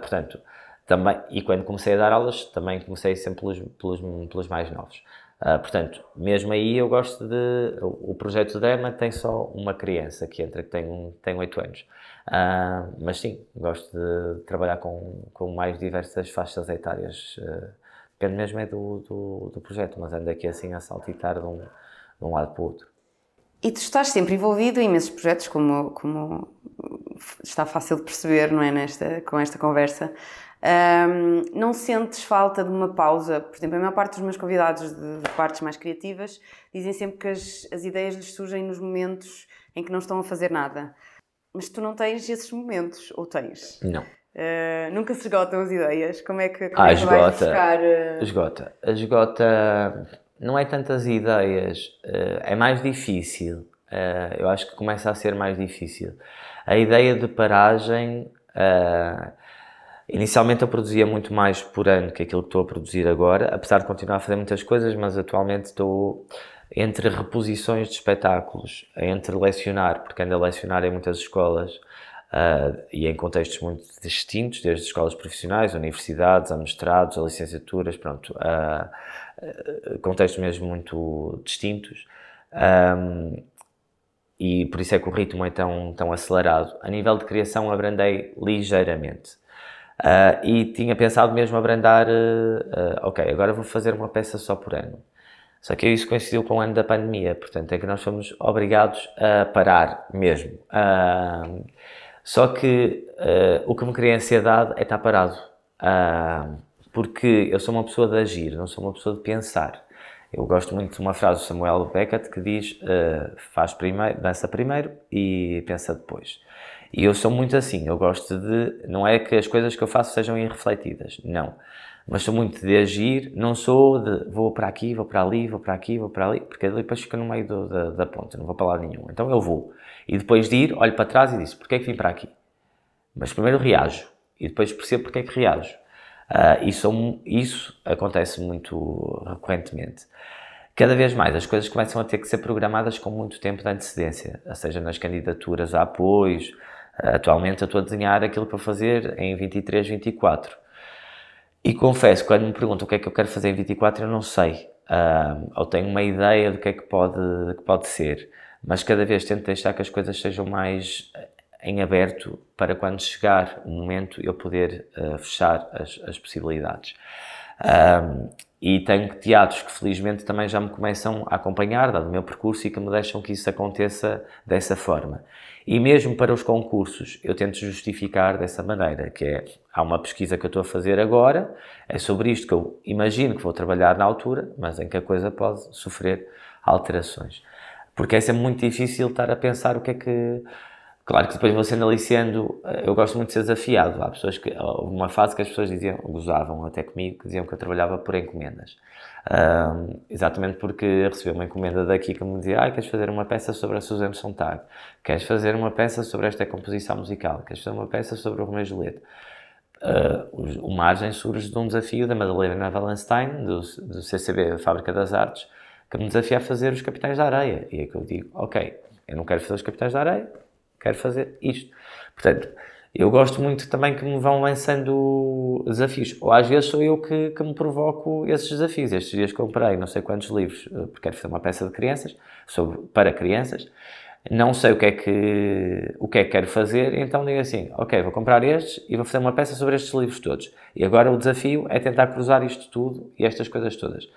portanto, também, e quando comecei a dar aulas, também comecei sempre pelos, pelos, pelos mais novos. Uh, portanto, mesmo aí eu gosto de. O, projeto Drama tem só uma criança que entra, que tem, tem 8 anos. Uh, mas sim, gosto de trabalhar com, com mais diversas faixas etárias. Uh, depende mesmo é do, do, do, projeto, mas ando aqui assim a saltitar de um, de um lado para o outro. E tu estás sempre envolvido em imensos projetos, como, como está fácil de perceber, não é, nesta, com esta conversa. Um, não sentes falta de uma pausa? Por exemplo, a maior parte dos meus convidados de, de partes mais criativas dizem sempre que as, as ideias lhes surgem nos momentos em que não estão a fazer nada. Mas tu não tens esses momentos, ou tens? Não. Uh, nunca se esgotam as ideias? Como é que, como ah, é que esgota, buscar? Uh... Esgota. Esgota. Não é tantas ideias, uh, é mais difícil. eu acho que começa a ser mais difícil. A ideia de paragem. Inicialmente eu produzia muito mais por ano que aquilo que estou a produzir agora, apesar de continuar a fazer muitas coisas, mas atualmente estou entre reposições de espetáculos, entre lecionar, porque ando a lecionar em muitas escolas uh, e em contextos muito distintos, desde escolas profissionais, universidades, a mestrados, a licenciaturas, pronto, uh, contextos mesmo muito distintos. Um, e por isso é que o ritmo é tão, tão acelerado. A nível de criação, abrandei ligeiramente. Uh, e tinha pensado mesmo abrandar, uh, ok, agora vou fazer uma peça só por ano. Só que isso coincidiu com o ano da pandemia, portanto é que nós fomos obrigados a parar mesmo. Só que o que me cria ansiedade é estar parado. Porque eu sou uma pessoa de agir, não sou uma pessoa de pensar. Eu gosto muito de uma frase do Samuel Beckett que diz: faz primeiro, dança primeiro e pensa depois. E eu sou muito assim, eu gosto de. Não é que as coisas que eu faço sejam irrefletidas, não mas sou muito de agir, não sou de vou para aqui, vou para ali, vou para aqui, vou para ali, porque depois fica no meio do, da, da ponta, não vou para lado nenhum. Então eu vou. E depois de ir, olho para trás e disse, porquê é que vim para aqui? Mas primeiro reajo e depois percebo porque é que reajo. Uh, isso, isso acontece muito recorrentemente. Cada vez mais as coisas começam a ter que ser programadas com muito tempo de antecedência, ou seja, nas candidaturas a apoios. Atualmente eu estou a desenhar aquilo vou fazer em 23, 24 e confesso, quando me perguntam o que é que eu quero fazer em 24, eu não sei. Uh, ou tenho uma ideia do que é que pode, que pode ser. Mas cada vez tento deixar que as coisas sejam mais em aberto para quando chegar o momento eu poder uh, fechar as, as possibilidades. Uh, e tenho teatros que felizmente também já me começam a acompanhar, dado o meu percurso, e que me deixam que isso aconteça dessa forma. E mesmo para os concursos, eu tento justificar dessa maneira, que é, há uma pesquisa que eu estou a fazer agora, é sobre isto que eu imagino que vou trabalhar na altura, mas em que a coisa pode sofrer alterações. Porque é sempre muito difícil estar a pensar o que é que... Claro que depois vou sendo aliciando, eu gosto muito de ser desafiado. Há pessoas que, uma fase que as pessoas diziam, gozavam até comigo, que diziam que eu trabalhava por encomendas. Um, exatamente porque recebi uma encomenda daqui que me dizia ah, queres fazer uma peça sobre a Susan Sontag, queres fazer uma peça sobre esta composição musical, queres fazer uma peça sobre o Romeu Julieta. Uh, o Margem surge de um desafio da Madalena Wallenstein, do, do CCB, Fábrica das Artes, que me desafia a fazer os Capitães da Areia. E é que eu digo, ok, eu não quero fazer os Capitães da Areia, quero fazer isto. Portanto, eu gosto muito também que me vão lançando desafios. Ou às vezes sou eu que, que me provoco esses desafios. Estes dias comprei não sei quantos livros, eh, porque quero fazer uma peça de crianças, sobre, para crianças. Não sei o que, é que, o que é que quero fazer, então digo assim: ok, vou comprar estes e vou fazer uma peça sobre estes livros todos. E agora o desafio é tentar cruzar isto tudo e estas coisas todas.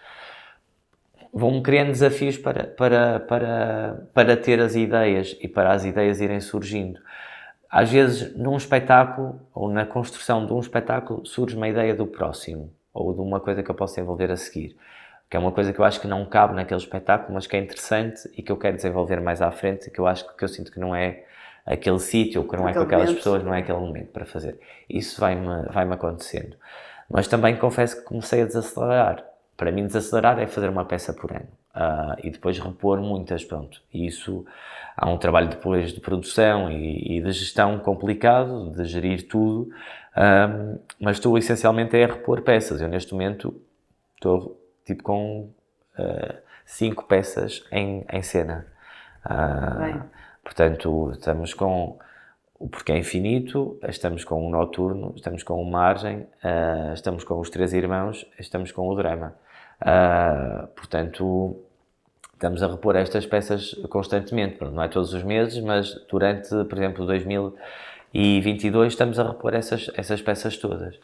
Vão-me criando desafios para, para, para, para ter as ideias e para as ideias irem surgindo. Às vezes num espetáculo ou na construção de um espetáculo surge uma ideia do próximo ou de uma coisa que eu posso envolver a seguir que é uma coisa que eu acho que não cabe naquele espetáculo mas que é interessante e que eu quero desenvolver mais à frente e que eu acho que eu sinto que não é aquele sítio ou que não é com aquelas momento. pessoas não é aquele momento para fazer. Isso vai-me vai-me acontecendo. Mas também confesso que comecei a desacelerar para mim desacelerar é fazer uma peça por ano uh, e depois repor muitas pronto e isso há um trabalho depois de produção e, e de gestão complicado, de gerir tudo, um, mas estou essencialmente a repor peças. Eu neste momento estou tipo com uh, cinco peças em, em cena. Portanto, estamos com o Porquê Infinito, estamos com o Noturno, estamos com o Margem, uh, estamos com os Três Irmãos, estamos com o Drama. Uh, portanto, estamos a repor estas peças constantemente, não é todos os meses, mas durante, por exemplo, 2022 estamos a repor essas, essas peças todas.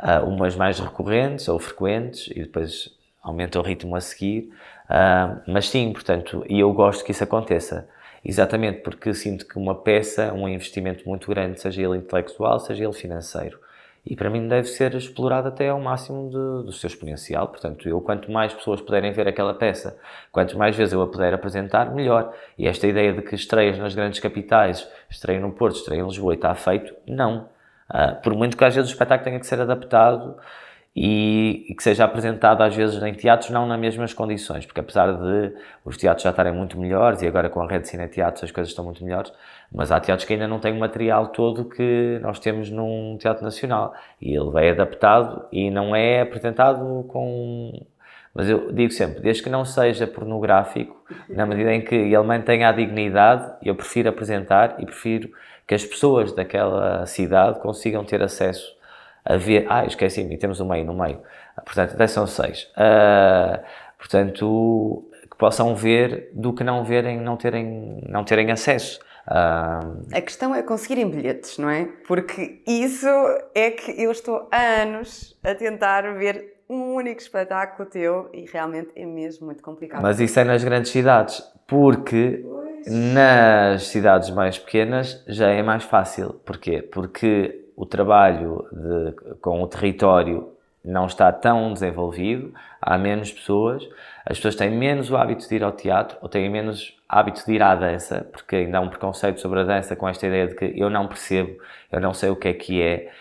Uh, umas mais recorrentes ou frequentes e depois aumenta o ritmo a seguir. Uh, mas sim, portanto, e eu gosto que isso aconteça. Exatamente porque sinto que uma peça é um investimento muito grande, seja ele intelectual, seja ele financeiro. E para mim deve ser explorado até ao máximo de, do seu exponencial. Portanto, eu quanto mais pessoas puderem ver aquela peça, quanto mais vezes eu a puder apresentar, melhor. E esta ideia de que estreias nas grandes capitais, estreia no Porto, estreia em Lisboa e está feito, não. Uh, por muito que às vezes o espetáculo tenha que ser adaptado e, que seja apresentado às vezes em teatros não nas mesmas condições, porque apesar de os teatros já estarem muito melhores e agora com a rede de cineteatros as coisas estão muito melhores, mas há teatros que ainda não têm o material todo que nós temos num teatro nacional. E ele é adaptado e não é apresentado com mas eu digo sempre, desde que não seja pornográfico, na medida em que ele mantenha a dignidade, eu prefiro apresentar e prefiro que as pessoas daquela cidade consigam ter acesso a ver. Ah, esqueci-me, temos um meio no meio. Portanto, até são seis. Uh, portanto, que possam ver do que não verem, não terem, não terem acesso. Uh... A questão é conseguirem bilhetes, não é? Porque isso é que eu estou há anos a tentar ver um único espetáculo teu e realmente é mesmo muito complicado. Mas isso é nas grandes cidades, porque pois. nas cidades mais pequenas já é mais fácil. Porquê? Porque o trabalho de, com o território não está tão desenvolvido, há menos pessoas, as pessoas têm menos o hábito de ir ao teatro ou têm menos hábito de ir à dança, porque ainda há um preconceito sobre a dança com esta ideia de que eu não percebo, eu não sei o que é que é,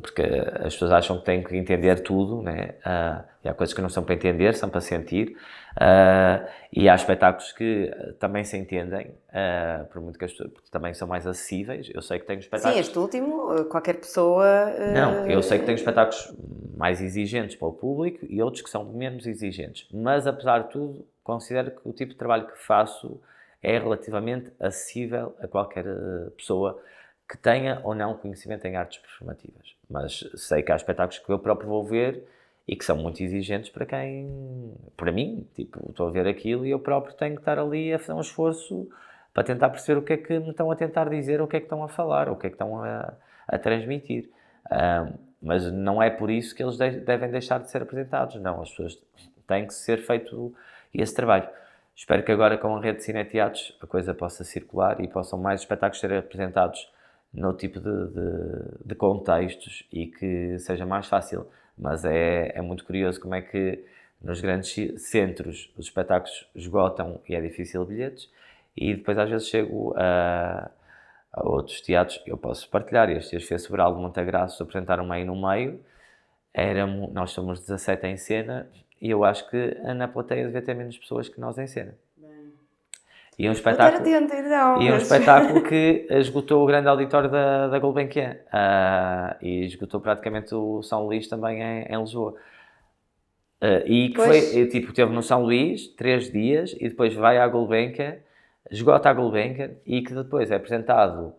porque as pessoas acham que têm que entender tudo, né? Uh, e há coisas que não são para entender, são para sentir. Uh, e há espetáculos que também se entendem, uh, por muito que as pessoas também são mais acessíveis. Eu sei que tenho espetáculos. Sim, este último, qualquer pessoa. Não, eu sei que tenho espetáculos mais exigentes para o público e outros que são menos exigentes. Mas, apesar de tudo, considero que o tipo de trabalho que faço é relativamente acessível a qualquer pessoa que tenha ou não conhecimento em artes performativas. Mas sei que há espetáculos que eu próprio vou ver e que são muito exigentes para quem, para mim, tipo, estou a ver aquilo e eu próprio tenho que estar ali a fazer um esforço para tentar perceber o que é que me estão a tentar dizer, o que é que estão a falar, o que é que estão a, a transmitir. Um, mas não é por isso que eles de, devem deixar de ser apresentados, não. As pessoas têm que ser feito esse trabalho. Espero que agora com a rede de cineteatros a coisa possa circular e possam mais espetáculos serem apresentados no tipo de, de, de contextos e que seja mais fácil mas é, é muito curioso como é que nos grandes centros os espetáculos esgotam e é difícil bilhetes, e depois às vezes chego a, a outros teatros eu posso partilhar. Este dia fez Sobral de Montagraço apresentaram meio no meio, éramos, nós somos 17 em cena, e eu acho que na plateia devia ter menos pessoas que nós em cena. E um espetáculo, atento, então, e um espetáculo que esgotou o grande auditório da, da Gulbenkian uh, e esgotou praticamente o São Luís também em, em Lisboa. Uh, e que pois. foi, tipo, teve no São Luís três dias e depois vai à Gulbenkian, esgota a Gulbenkian e que depois é apresentado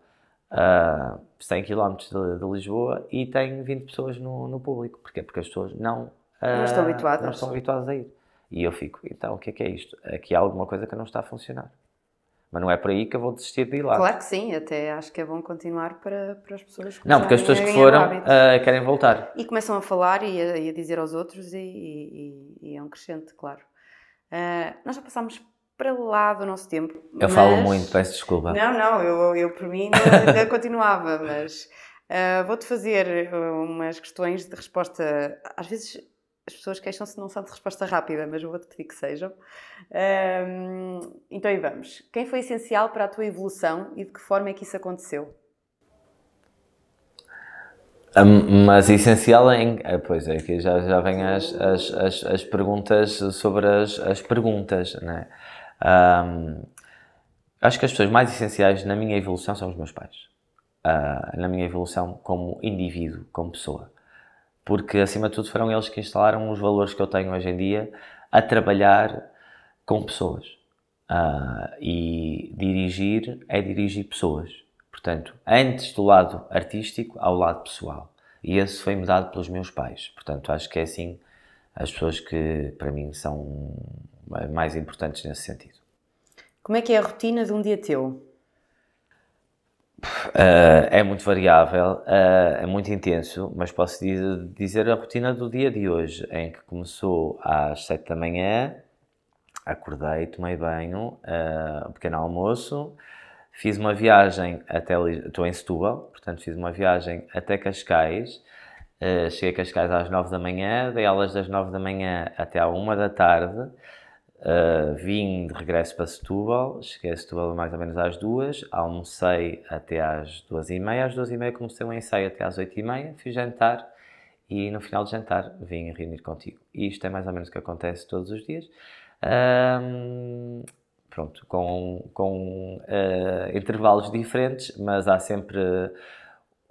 a uh, 100 km de, de, Lisboa e tem 20 pessoas no, no público. Porquê? Porque as pessoas não, não estão habituadas. não estão habituadas a ir. E eu fico, então o que é que é isto? Aqui há alguma coisa que não está a funcionar. Mas não é por aí que eu vou desistir de ir lá. Claro que sim, até acho que é bom continuar para, para as pessoas que Não, porque as pessoas que foram uh, querem voltar. E começam a falar e a, e a dizer aos outros e, e, e, é um crescente, claro. Uh, nós já passámos para lá do nosso tempo. Eu mas... falo muito, peço desculpa. Não, não, eu, eu por mim ainda continuava, mas uh, vou-te fazer umas questões de resposta, às vezes as pessoas queixam-se não são de resposta rápida, mas vou-te pedir que sejam. Um, então aí vamos. Quem foi essencial para a tua evolução e de que forma é que isso aconteceu? Mas essencial em. Ah, pois é, que já, já vêm as, as, as, as, perguntas sobre as, as perguntas, né? Um, acho que as pessoas mais essenciais na minha evolução são os meus pais. Uh, na minha evolução como indivíduo, como pessoa porque acima de tudo foram eles que instalaram os valores que eu tenho hoje em dia a trabalhar com pessoas. Uh, e dirigir é dirigir pessoas. Portanto, antes do lado artístico, ao lado pessoal. E esse foi-me dado pelos meus pais. Portanto, acho que é assim as pessoas que para mim são mais importantes nesse sentido. Como é que é a rotina de um dia teu? Uh, é muito variável, uh, é muito intenso, mas posso dizer a rotina do dia de hoje, em que começou às 7 da manhã, acordei, tomei banho, uh, um pequeno almoço, fiz uma viagem até. Estou em Setúbal, portanto, fiz uma viagem até Cascais. cheguei a Cascais às 9 da manhã, dei aulas das 9 da manhã até à 1 da tarde. Uh, vim de regresso para Setúbal, cheguei a Setúbal mais ou menos às duas, almocei até às duas e meia, às duas e meia comecei o ensaio até às oito e meia, fui jantar e no final do jantar vim reunir contigo. E isto é mais ou menos o que acontece todos os dias. Um, pronto, com, com uh, intervalos diferentes, mas há sempre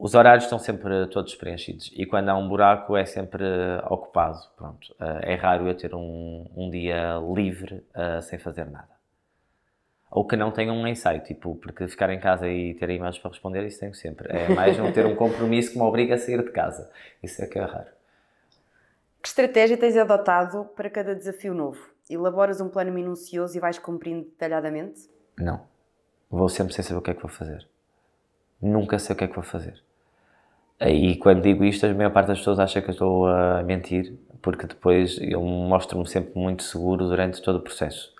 os horários estão sempre todos preenchidos e quando há um buraco é sempre ocupado. Pronto. Eh, é raro eu ter um, um dia livre uh, sem fazer nada. Ou que não tenha um ensaio, tipo, porque ficar em casa e ter e-mails para responder, isso tenho sempre. É mais não ter um compromisso que me obriga a sair de casa. Isso é que é raro. Que estratégia tens adotado para cada desafio novo? Elaboras um plano minucioso e vais cumprindo detalhadamente? Não. Vou sempre sem saber o que é que vou fazer. Nunca sei o que é que vou fazer. E quando digo isto, a maior parte das pessoas acha que eu estou a mentir, porque depois eu mostro-me sempre muito seguro durante todo o processo.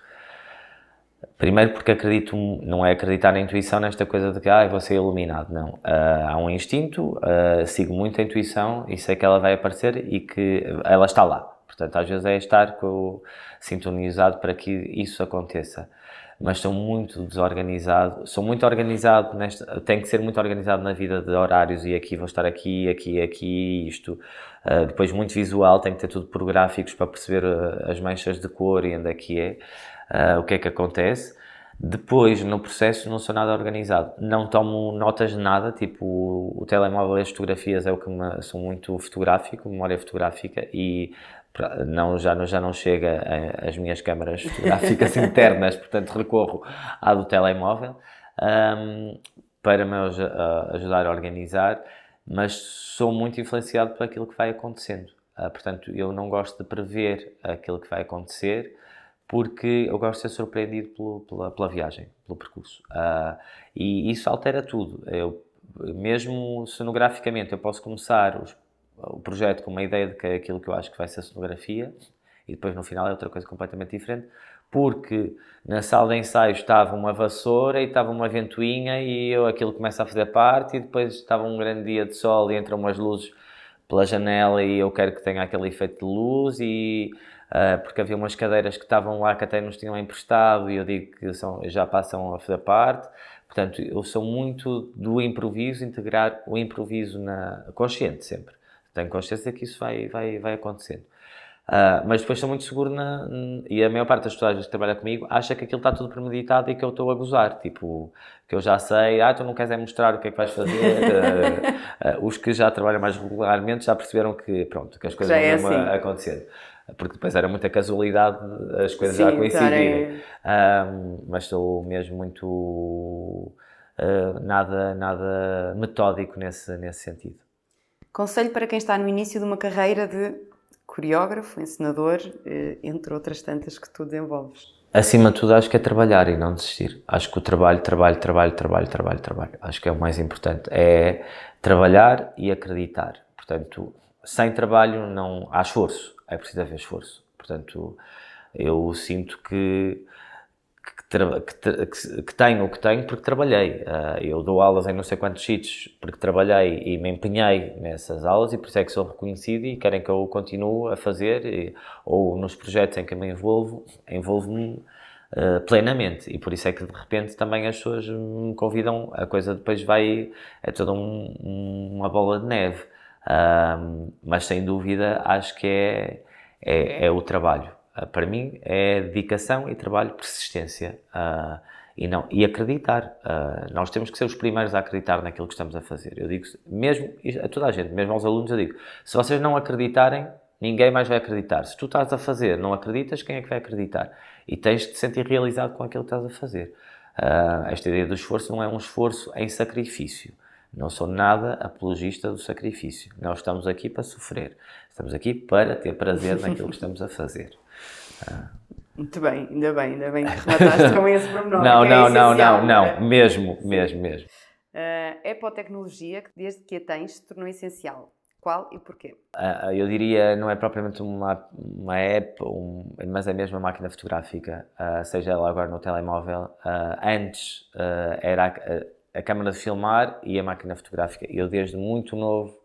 Primeiro porque acredito, não é acreditar na intuição nesta coisa de que ah, vou ser iluminado, não. Uh, há um instinto, uh, sigo muito a intuição e sei que ela vai aparecer e que ela está lá. Portanto, às vezes é estar com, sintonizado para que isso aconteça mas sou muito desorganizado. Sou muito organizado nesta. Tenho que ser muito organizado na vida de horários e aqui vou estar aqui, aqui, aqui, isto. Uh, depois, muito visual, tenho que ter tudo por gráficos para perceber uh, as manchas de cor e onde é que é, uh, o que é que acontece. Depois, no processo, não sou nada organizado. Não tomo notas de nada, tipo o, o telemóvel e as fotografias é o que me, sou muito fotográfico, memória fotográfica, e não, já, não, já não chega as minhas câmaras fotográficas internas, portanto recorro à do telemóvel um, para me ajudar a organizar, mas sou muito influenciado por aquilo que vai acontecendo. Uh, portanto, eu não gosto de prever aquilo que vai acontecer, porque eu gosto de ser surpreendido pelo, pela, pela, viagem, pelo percurso. Uh, e isso altera tudo. Eu, mesmo sonograficamente, eu posso começar os o projeto com uma ideia de que é aquilo que eu acho que vai ser a cenografia e depois no final é outra coisa completamente diferente porque na sala de ensaio estava uma vassoura e estava uma ventoinha e eu aquilo começa a fazer parte e depois estava um grande dia de sol e entram umas luzes pela janela e eu quero que tenha aquele efeito de luz e uh, porque havia umas cadeiras que estavam lá que até nos tinham emprestado e eu digo que são, já passam a fazer parte. Portanto eu sou muito do improviso integrar o improviso na consciente sempre tenho consciência que isso vai, vai, vai acontecendo. Uh, mas depois estou muito seguro na, e a maior parte das pessoas que trabalham comigo acha que aquilo está tudo premeditado e que eu estou a gozar, tipo, que eu já sei, ah, tu não queres é mostrar o que é que vais fazer. uh, uh, os que já trabalham mais regularmente já perceberam que, pronto, que as coisas já vão é assim. acontecer. Porque depois era muita casualidade as coisas Sim, já coincidirem. mas estou mesmo muito nada, nada metódico nesse, nesse sentido. Conselho para quem está no início de uma carreira de coreógrafo, encenador, eh, entre outras tantas que tu desenvolves? Acima de tudo, acho que é trabalhar e não desistir. Acho que o trabalho, trabalho, trabalho, trabalho, trabalho, trabalho. Acho que é o mais importante. É trabalhar e acreditar. Portanto, sem trabalho não há esforço. É preciso haver esforço. Portanto, eu sinto que que, que, que, tenho o que tenho porque trabalhei. Uh, eu dou aulas em não sei quantos sítios porque trabalhei e me empenhei nessas aulas e por isso é que sou reconhecido e querem que eu continue a fazer e, ou nos projetos em que me envolvo, envolvo-me uh, plenamente e por isso é que de repente também as pessoas me convidam, a coisa depois vai, é toda um, uma bola de neve. Uh, mas sem dúvida acho que é, é, é o trabalho para mim é dedicação e trabalho, persistência uh, e não e acreditar. Uh, nós temos que ser os primeiros a acreditar naquilo que estamos a fazer. Eu digo mesmo a toda a gente, mesmo aos alunos, eu digo: se vocês não acreditarem, ninguém mais vai acreditar. Se tu estás a fazer, não acreditas, quem é que vai acreditar? E tens de sentir realizado com aquilo que estás a fazer. Uh, esta ideia do esforço não é um esforço em sacrifício. Não sou nada apologista do sacrifício. Nós estamos aqui para sofrer. Estamos aqui para ter prazer naquilo que estamos a fazer. Muito bem, ainda bem, ainda bem que remataste com esse pormenor. Não, é não, não, não, não, mesmo, mesmo, mesmo. Uh, é para a tecnologia que, desde que a tens, se tornou essencial. Qual e porquê? Uh, eu diria, não é propriamente uma, uma app, um, mas é mesmo uma máquina fotográfica, uh, seja ela agora no telemóvel. antes era a, a câmara de filmar e a máquina fotográfica. Eu, desde muito novo,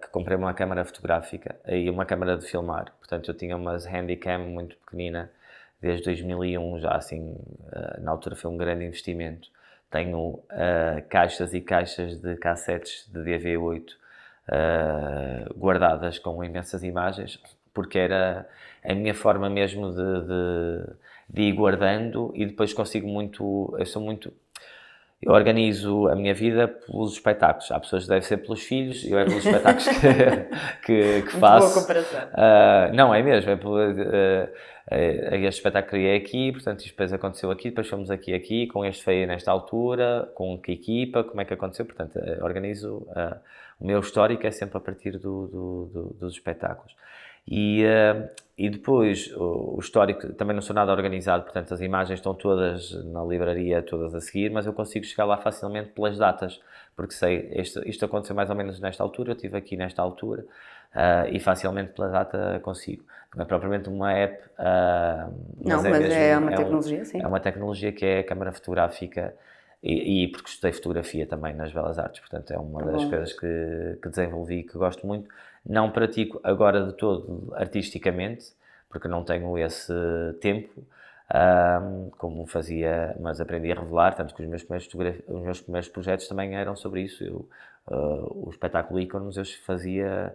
que comprei uma câmara fotográfica e uma câmara de filmar. Portanto, eu tinha uma Handycam muito pequenina desde 2001, já assim, na altura foi um grande investimento. Tenho uh, caixas e caixas de cassetes de DV8 uh, eh, guardadas com imensas imagens, porque era a minha forma mesmo de, de, de ir guardando e depois consigo muito. Eu sou muito eu organizo a minha vida pelos espetáculos. Há pessoas que devem ser pelos filhos, eu é pelos espetáculos que, que, que faço. Boa comparação. Uh, não, é mesmo. É pelo, uh, uh, este espetáculo criei aqui, portanto, isto depois aconteceu aqui, depois fomos aqui, aqui, com este feio nesta altura, com que equipa, como é que aconteceu. Portanto, organizo. o meu histórico é sempre a partir do, do, do, dos espetáculos. E, uh, e depois, o, o, histórico, também não sou nada organizado, portanto as imagens estão todas na livraria, todas a seguir, mas eu consigo chegar lá facilmente pelas datas, porque sei, isto, isto aconteceu mais ou menos nesta altura, eu estive aqui nesta altura, uh, e facilmente pela data consigo. Não é propriamente uma app, uh, mas, não, é, mas mesmo, é uma tecnologia, é um, sim. É uma tecnologia que é a câmara fotográfica, e, e, porque estudei fotografia também nas Belas Artes, portanto é uma das Bom. coisas que, que desenvolvi e que gosto muito. Não pratico agora de todo artisticamente, porque não tenho esse tempo, um, como fazia, mas aprendi a revelar, tanto que os meus primeiros, os meus primeiros projetos também eram sobre isso. Eu, uh, o espetáculo Íconos eu fazia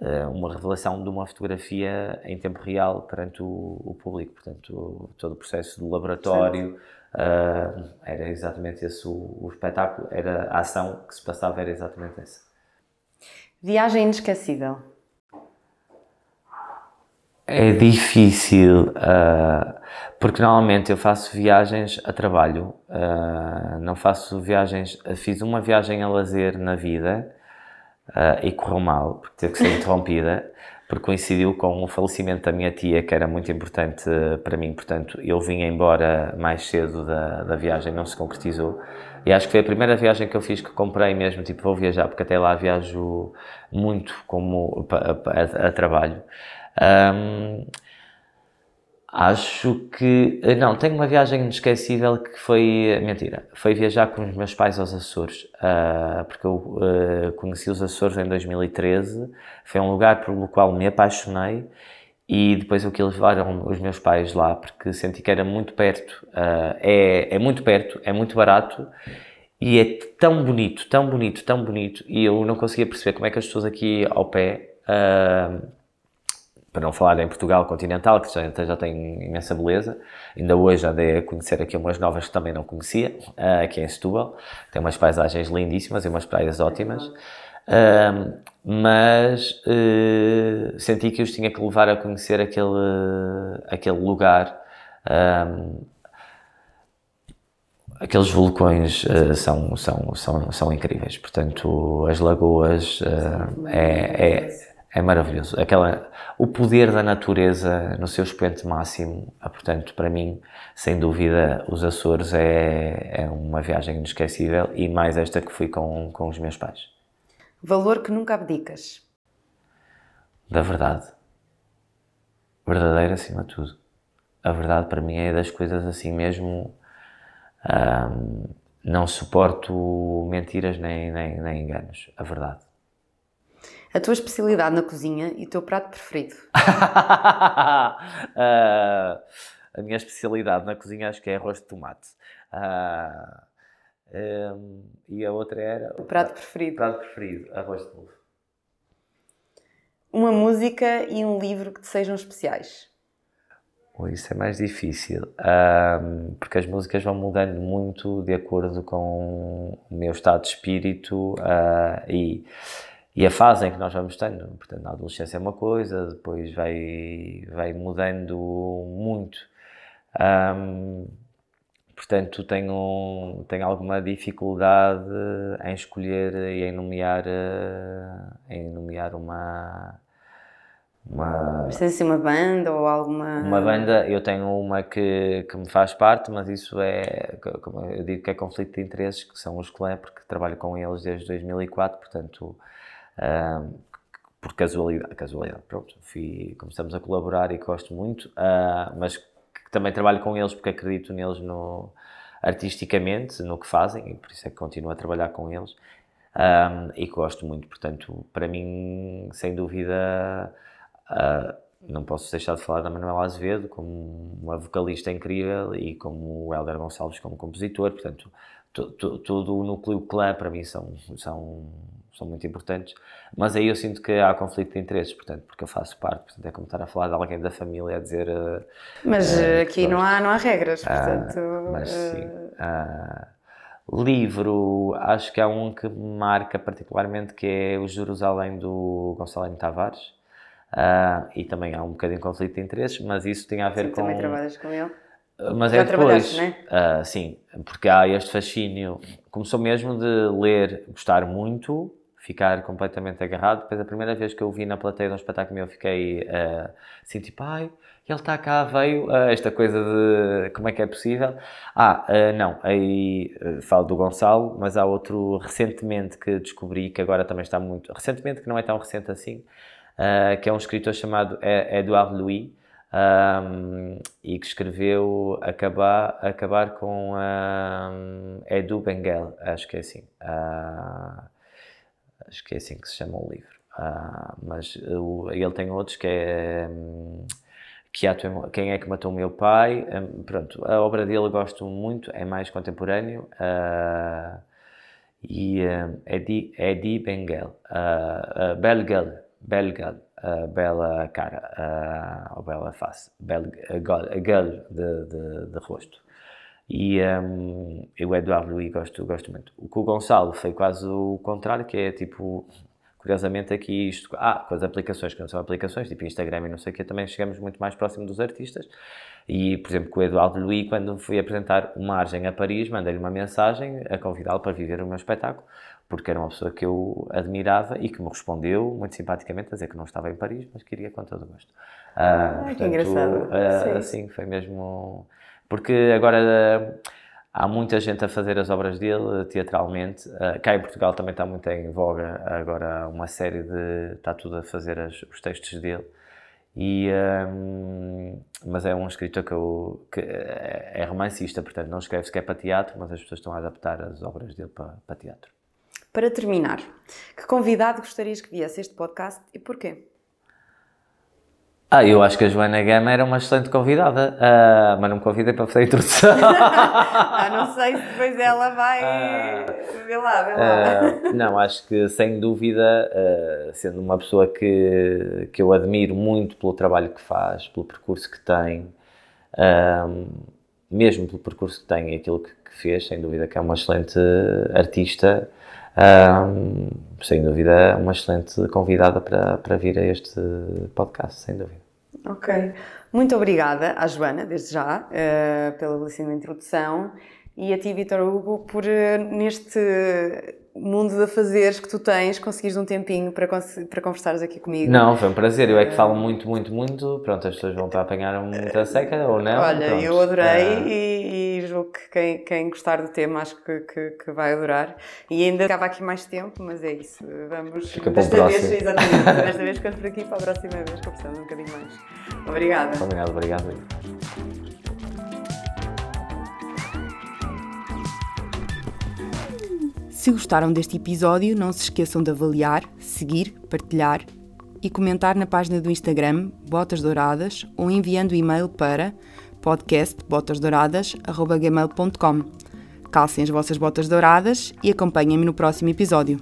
uh, uma revelação de uma fotografia em tempo real perante o, o público, portanto todo o processo do laboratório uh, era exatamente esse o, o espetáculo, era a ação que se passava era exatamente essa. Viagem inesquecível. É difícil, uh, porque normalmente eu faço viagens a trabalho, uh, não faço viagens. Fiz uma viagem a lazer na vida uh, e correu mal, porque teve que ser interrompida, porque coincidiu com o falecimento da minha tia, que era muito importante para mim, portanto eu vim embora mais cedo da, da viagem, não se concretizou. E acho que foi a primeira viagem que eu fiz que comprei mesmo, tipo, vou viajar, porque até lá viajo muito como a, a, a trabalho. Um, acho que. Não, tenho uma viagem inesquecível que foi. Mentira, foi viajar com os meus pais aos Açores, uh, porque eu uh, conheci os Açores em 2013. Foi um lugar pelo qual me apaixonei e depois eu quis levar os meus pais lá porque senti que era muito perto, uh, é, é muito perto, é muito barato e é tão bonito, tão bonito, tão bonito e eu não conseguia perceber como é que as pessoas aqui ao pé, uh, para não falar em Portugal continental, que já, já tem imensa beleza, ainda hoje já dei a conhecer aqui umas novas que também não conhecia, uh, aqui em Setúbal, tem umas paisagens lindíssimas e umas praias ótimas. Um, mas uh, senti que os tinha que levar a conhecer aquele, aquele lugar. Aqueles vulcões uh, são, são, são, são incríveis, portanto, as lagoas uh, é, é, é, maravilhoso. Aquela, o poder da natureza no seu expoente máximo, portanto, para mim, sem dúvida, os Açores é, é uma viagem inesquecível e mais esta que fui com, com os meus pais. Valor que nunca abdicas. Da verdade. Verdadeira acima de tudo. A verdade para mim é das coisas assim mesmo. não suporto mentiras nem, nem, nem enganos. A verdade. A tua especialidade na cozinha e o teu prato preferido? uh, a minha especialidade na cozinha acho que é arroz de tomate. Uh, um, e a outra era. O prato preferido. Prato preferido, arroz de polvo. Uma música e um livro que te sejam especiais. Oh, isso é mais difícil, um, porque as músicas vão mudando muito de acordo com o meu estado de espírito uh, e, e a fase em que nós vamos tendo. Portanto, na adolescência é uma coisa, depois vai, vai mudando muito. Um, Portanto, tenho, tenho alguma dificuldade em escolher e em nomear, eh, em nomear uma, uma, tens assim uma banda ou alguma. uma banda, eu tenho uma que, que me faz parte, mas isso é, como eu digo, que é conflito de interesses, que são os clã, porque trabalho com eles desde 2004, portanto, por casualidade, casualidade, pronto, fui, começamos a colaborar e gosto muito, ah, mas também trabalho com eles porque acredito neles no, artisticamente, no que fazem, e por isso é que continuo a trabalhar com eles, ah, e gosto muito, portanto, para mim, sem dúvida Uh, não posso deixar de falar da Manuela Azevedo como uma vocalista incrível e como o Helder Gonçalves como compositor, portanto, todo o núcleo clã para mim são, são, são muito importantes, mas aí eu sinto que há conflito de interesses, portanto, porque eu faço parte, portanto, é como estar a falar de alguém da família a dizer... Uh, mas uh, aqui não há, não há regras, portanto... mas sim... livro, acho que há um que marca particularmente que é o Jerusalém do Gonçalo Tavares, Uh, e também há um bocadinho de conflito de interesses, mas isso tem a ver sim, com. Também trabalhas com ele. Mas Já é depois, né? uh, sim, porque há este fascínio. Começou mesmo de ler, gostar muito, ficar completamente agarrado. Depois, a primeira vez que eu vi na plateia de um espetáculo meu, eu fiquei uh, assim, tipo, ai, ele está cá, veio, uh, esta coisa de como é que é possível. Ah, uh, não, aí falo do Gonçalo, mas há outro recentemente que descobri, que agora também está muito. Recentemente, que não é tão recente assim, que é um escritor chamado Edouard Louis, um, e que escreveu Acabar, acabar com um, Edu Benguel, acho que é assim. Uh, acho que é assim que se chama o livro. Uh, mas uh, ele tem outros que é um, que Quem é que matou o meu pai? Um, pronto, a obra dele gosto muito, é mais contemporâneo. Uh, e é de, é de Benguel, uh, Belgel, belga, uh, bela cara, uh, ou bela face, bel, galho de, de, de, rosto. E um, eu, o Eduardo Luiz, gosto, gosto muito. O que o Gonçalo foi quase o contrário, que é tipo, curiosamente aqui isto, ah, com as aplicações, que não são aplicações, tipo Instagram e não sei o que, também chegamos muito mais próximo dos artistas. E, por exemplo, com o Eduardo Luiz, quando fui apresentar uma Margem a Paris, mandei-lhe uma mensagem a convidá-lo para viver o meu espetáculo porque era uma pessoa que eu admirava e que me respondeu muito simpaticamente a dizer que não estava em Paris, mas queria com todo o gosto. Ah, portanto, que engraçado. Uh, assim, foi mesmo. Porque agora há muita gente a fazer as obras dele teatralmente. Uh, cá em Portugal também está muito em voga agora uma série de. está tudo a fazer as, os textos dele. E, um, mas é um escritor que, eu, que é romancista, portanto não escreve sequer para teatro, mas as pessoas estão a adaptar as obras dele para, para teatro. Para terminar, que convidado gostarias que viesse este podcast e porquê? Ah, eu acho que a Joana Gama era uma excelente convidada, uh, mas não me convidei para fazer a introdução. ah, não sei se depois ela vai. Uh, vê lá, vê lá. Uh, não, acho que sem dúvida, sendo uma pessoa que, que eu admiro muito pelo trabalho que faz, pelo percurso que tem, mesmo pelo percurso que tem e aquilo que, que fez, sem dúvida que é uma excelente artista. Sem dúvida, uma excelente convidada para, para vir a este podcast, sem dúvida. Ok. Muito obrigada à Joana, desde já, uh, pela belíssima introdução e a ti, Vitor Hugo, por uh, neste mundo de afazeres que tu tens, conseguires um tempinho para, para conversares aqui comigo. Não, foi um prazer. Eu é que falo muito, muito, muito. Pronto, as pessoas vão para apanhar muita seca ou não. Olha, Pronto. eu adorei uh... e, e, julgo que quem, quem gostar do tema acho que, que, que, vai adorar. E ainda ficava aqui mais tempo, mas é isso. Vamos. Fica desta vez, exatamente. Desta vez ficamos por aqui para a próxima vez conversamos um bocadinho mais. Obrigada. Obrigado, obrigado. Se gostaram deste episódio, não se esqueçam de avaliar, seguir, partilhar e comentar na página do Instagram Botas Douradas ou enviando e-mail para podcastbotasdouradas.gmail.com Calcem as vossas botas douradas e acompanhem-me no próximo episódio.